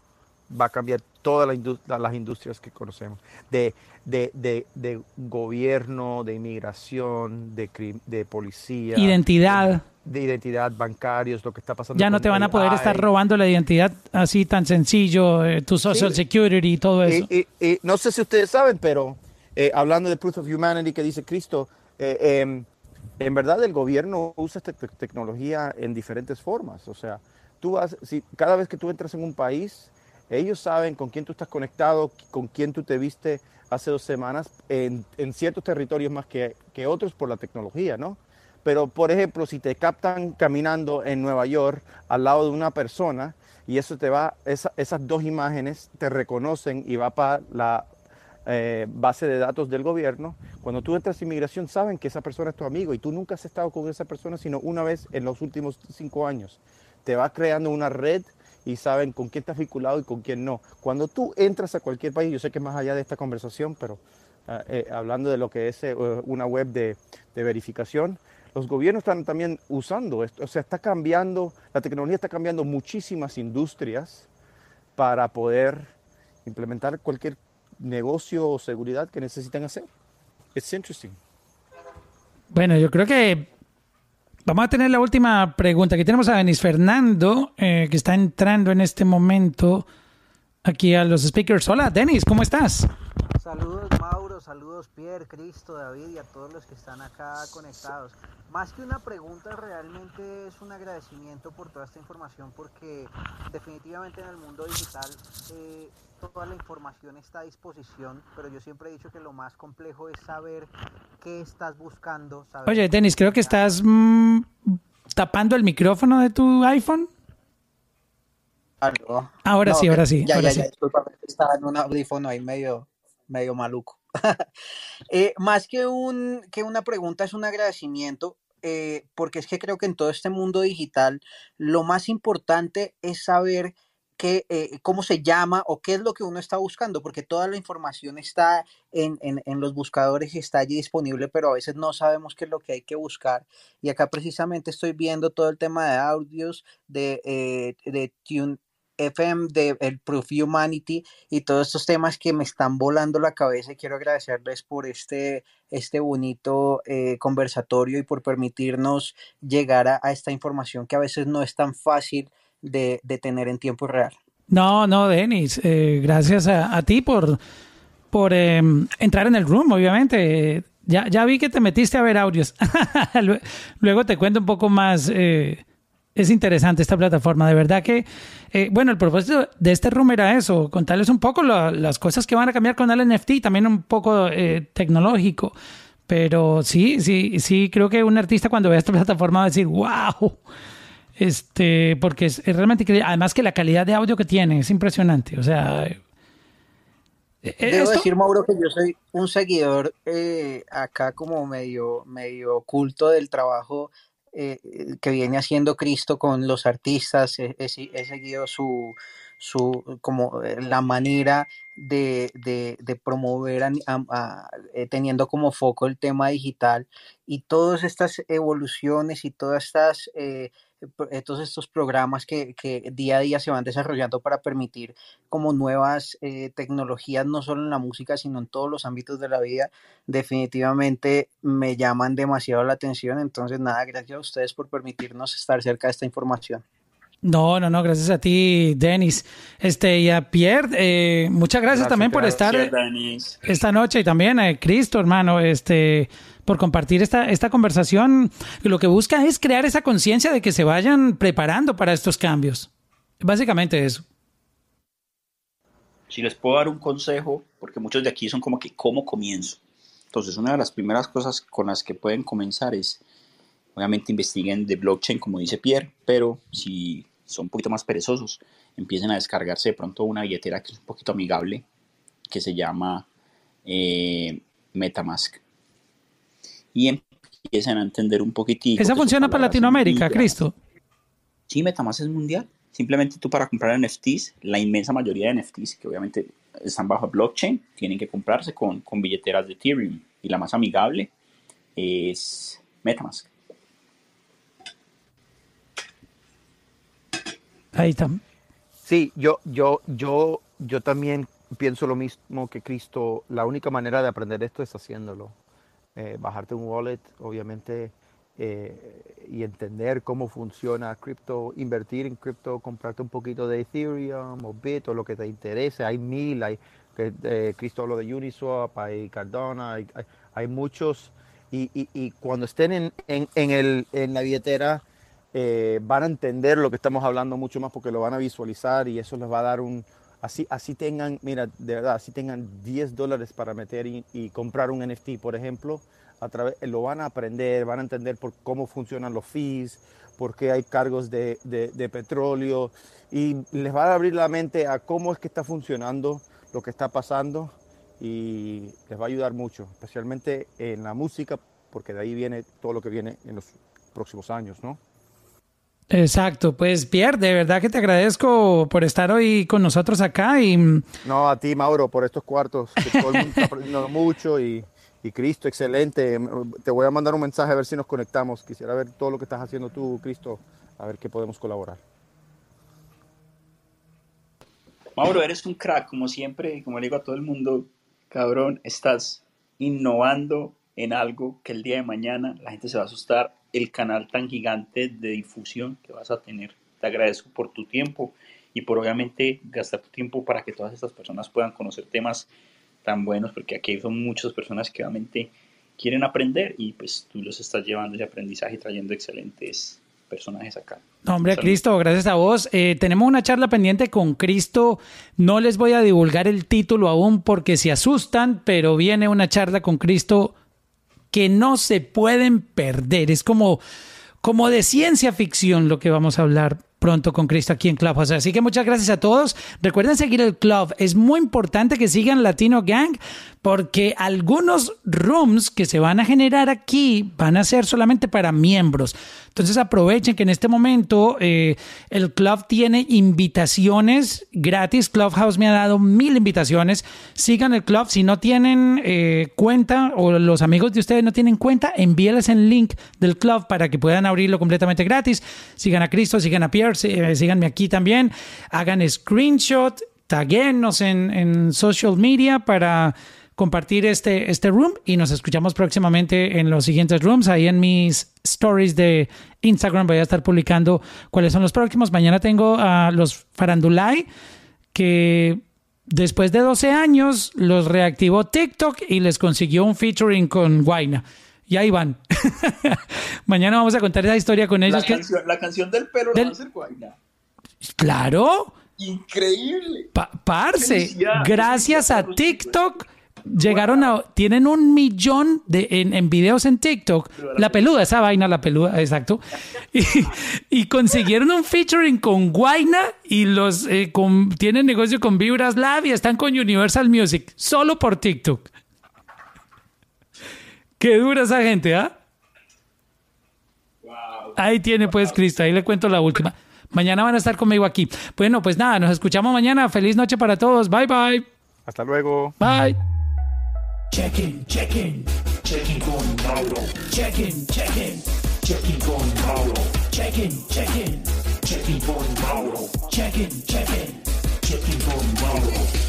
Va a cambiar todas la las industrias que conocemos. De, de, de, de gobierno, de inmigración, de, policía. Identidad. De identidad, bancarios, lo que está pasando. Ya no te van a poder estar robando la identidad así tan sencillo, eh, tu social Sí. security y todo eso. Y, y- y no sé si ustedes saben, pero eh, hablando de Proof of Humanity que dice Cristo, eh, em, en verdad el gobierno usa esta te- tecnología en diferentes formas. O sea, tú vas, si, cada vez que tú entras en un país, ellos saben con quién tú estás conectado, con quién tú te viste hace dos semanas, en, ciertos territorios más que, que otros por la tecnología, ¿no? Pero, por ejemplo, si te captan caminando en Nueva York al lado de una persona y eso te va, esa- esas dos imágenes te reconocen y va para la eh, base de datos del gobierno, cuando tú entras a inmigración saben que esa persona es tu amigo y tú nunca has estado con esa persona sino una vez en los últimos cinco años. Te va creando una red y saben con quién estás vinculado y con quién no. Cuando tú entras a cualquier país, yo sé que más allá de esta conversación, pero ah, eh, hablando de lo que es eh, una web de, de verificación, los gobiernos están también usando esto. O sea, está cambiando, la tecnología está cambiando muchísimas industrias para poder implementar cualquier negocio o seguridad que necesitan hacer. It's interesting. Bueno, yo creo que vamos a tener la última pregunta. Aquí tenemos a Denis Fernando, eh, que está entrando en este momento aquí a los speakers. Hola, Denis, ¿cómo estás? Saludos Mauro, saludos Pierre, Cristo, David y a todos los que están acá conectados. Más que una pregunta, realmente es un agradecimiento por toda esta información porque definitivamente en el mundo digital eh, toda la información está a disposición, pero yo siempre he dicho que lo más complejo es saber qué estás buscando. Saber Oye, Denis, creo que estás mm, tapando el micrófono de tu iPhone. Algo. Ahora No, sí, ahora sí, Ya, ahora ya, sí. ya, disculpa, estaba en un audífono ahí medio, medio maluco. Eh, más que, un, que una pregunta, es un agradecimiento, eh, porque es que creo que en todo este mundo digital lo más importante es saber qué, eh, cómo se llama o qué es lo que uno está buscando, porque toda la información está en, en, en los buscadores y está allí disponible, pero a veces no sabemos qué es lo que hay que buscar. Y acá precisamente estoy viendo todo el tema de audios de, eh, de Tune FM, de el Proof Humanity y todos estos temas que me están volando la cabeza y quiero agradecerles por este, este bonito eh, conversatorio y por permitirnos llegar a, a esta información que a veces no es tan fácil de, de tener en tiempo real. No, no, Denis, eh, gracias a, a, ti por, por eh, entrar en el room, obviamente. Ya, ya vi que te metiste a ver audios. Luego te cuento un poco más. Eh, es interesante esta plataforma, de verdad que, eh, bueno, el propósito de este room era eso, contarles un poco lo, las cosas que van a cambiar con el NFT, también un poco eh, tecnológico, pero sí, sí, sí, creo que un artista cuando vea esta plataforma va a decir, wow, este, porque es, es realmente increíble, además que la calidad de audio que tiene es impresionante, o sea... Eh, Debo ¿esto? decir, Mauro, que yo soy un seguidor eh, acá como medio, medio oculto del trabajo eh, que viene haciendo Cristo con los artistas, he, he, he seguido su, su, como eh, la manera de, de, de promover a, a, a, teniendo como foco el tema digital y todas estas evoluciones y todas estas eh, todos estos programas que, que, día a día se van desarrollando para permitir como nuevas eh, tecnologías, no solo en la música, sino en todos los ámbitos de la vida, definitivamente me llaman demasiado la atención. Entonces, nada, gracias a ustedes por permitirnos estar cerca de esta información. No, no, no, gracias a ti, Denis. Este, y a Pierre, eh, muchas gracias, gracias, también por estar Denis. esta noche y también a Cristo, hermano, este, por compartir esta, esta conversación. Lo que busca es crear esa conciencia de que se vayan preparando para estos cambios. Básicamente eso. Si les puedo dar un consejo, porque muchos de aquí son como que, ¿cómo comienzo? Entonces, una de las primeras cosas con las que pueden comenzar es, obviamente, investiguen de blockchain, como dice Pierre, pero si son un poquito más perezosos, empiecen a descargarse de pronto una billetera que es un poquito amigable, que se llama eh, Metamask. Y empiecen a entender un poquitito. ¿Esa funciona para Latinoamérica, Cristo? Sí, Metamask es mundial. Simplemente tú para comprar NFTs, la inmensa mayoría de NFTs, que obviamente están bajo blockchain, tienen que comprarse con, con billeteras de Ethereum. Y la más amigable es Metamask. Ahí está. Sí, yo, yo, yo, yo también pienso lo mismo que Cristo. La única manera de aprender esto es haciéndolo. Eh, bajarte un wallet, obviamente, eh, y entender cómo funciona cripto, invertir en cripto, comprarte un poquito de Ethereum o Bit o lo que te interese. Hay mil, hay que eh, Cristo habló de Uniswap, hay Cardona, hay, hay, hay muchos. Y, y, y, cuando estén en, en, en, el, en la billetera, eh, van a entender lo que estamos hablando mucho más porque lo van a visualizar y eso les va a dar un, así, así tengan, mira, de verdad, así tengan 10 dólares para meter y, comprar un NFT, por ejemplo, a través, lo van a aprender, van a entender por cómo funcionan los fees, por qué hay cargos de, de, de petróleo y les va a abrir la mente a cómo es que está funcionando lo que está pasando y les va a ayudar mucho, especialmente en la música, porque de ahí viene todo lo que viene en los próximos años, ¿no? Exacto, pues Pierre, de verdad que te agradezco por estar hoy con nosotros acá y... No, a ti Mauro, por estos cuartos, que todo el mundo está aprendiendo mucho y, y, Cristo, excelente. Te voy a mandar un mensaje a ver si nos conectamos. Quisiera ver todo lo que estás haciendo tú, Cristo, a ver qué podemos colaborar. Mauro, eres un crack, como siempre, como le digo a todo el mundo, cabrón, estás innovando en algo que el día de mañana la gente se va a asustar el canal tan gigante de difusión que vas a tener. Te agradezco por tu tiempo y por obviamente gastar tu tiempo para que todas estas personas puedan conocer temas tan buenos, porque aquí son muchas personas que obviamente quieren aprender y pues tú los estás llevando ese aprendizaje y trayendo excelentes personajes acá. No, hombre, Salud. Cristo, gracias a vos. Eh, tenemos una charla pendiente con Cristo. No les voy a divulgar el título aún porque se asustan, pero viene una charla con Cristo que no se pueden perder. Es como, como de ciencia ficción lo que vamos a hablar. pronto con Cristo aquí en Clubhouse. Así que muchas gracias a todos. Recuerden seguir el club. Es muy importante que sigan Latino Gang porque algunos rooms que se van a generar aquí van a ser solamente para miembros. Entonces aprovechen que en este momento eh, el club tiene invitaciones gratis. Clubhouse me ha dado mil invitaciones. Sigan el club. Si no tienen eh, cuenta o los amigos de ustedes no tienen cuenta, envíenles el link del club para que puedan abrirlo completamente gratis. Sigan a Cristo, sigan a Pierre, eh, síganme aquí también. Hagan screenshot, taguenos en, en social media para compartir este, este room y nos escuchamos próximamente en los siguientes rooms. Ahí en mis stories de Instagram voy a estar publicando cuáles son los próximos. Mañana tengo a los Farandulay que después de 12 años los reactivó TikTok y les consiguió un featuring con Guaina. Y ahí van. Mañana vamos a contar esa historia con ellos. La, que- canción, la canción del pelo Del- la va a hacer Guayna. Claro. Increíble. Pa- parce, gracias a. TikTok llegaron a tienen un millón de en, en videos en TikTok. La peluda esa vaina la peluda exacto. Y, y consiguieron un featuring con Guaina y los eh, con, tienen negocio con Vibras Lab y están con Universal Music solo por TikTok. Qué dura esa gente ¿ah? ahí tiene pues Cristo ahí le cuento la última. Mañana van a estar conmigo aquí. Bueno pues nada nos escuchamos mañana. Feliz noche para todos. Bye bye. Hasta luego. bye Check-in, check-in, check-in con Mauro. Check-in, check-in, check-in con Mauro. Check-in, check-in, check-in con Mauro. Check-in, check-in, check-in con Mauro.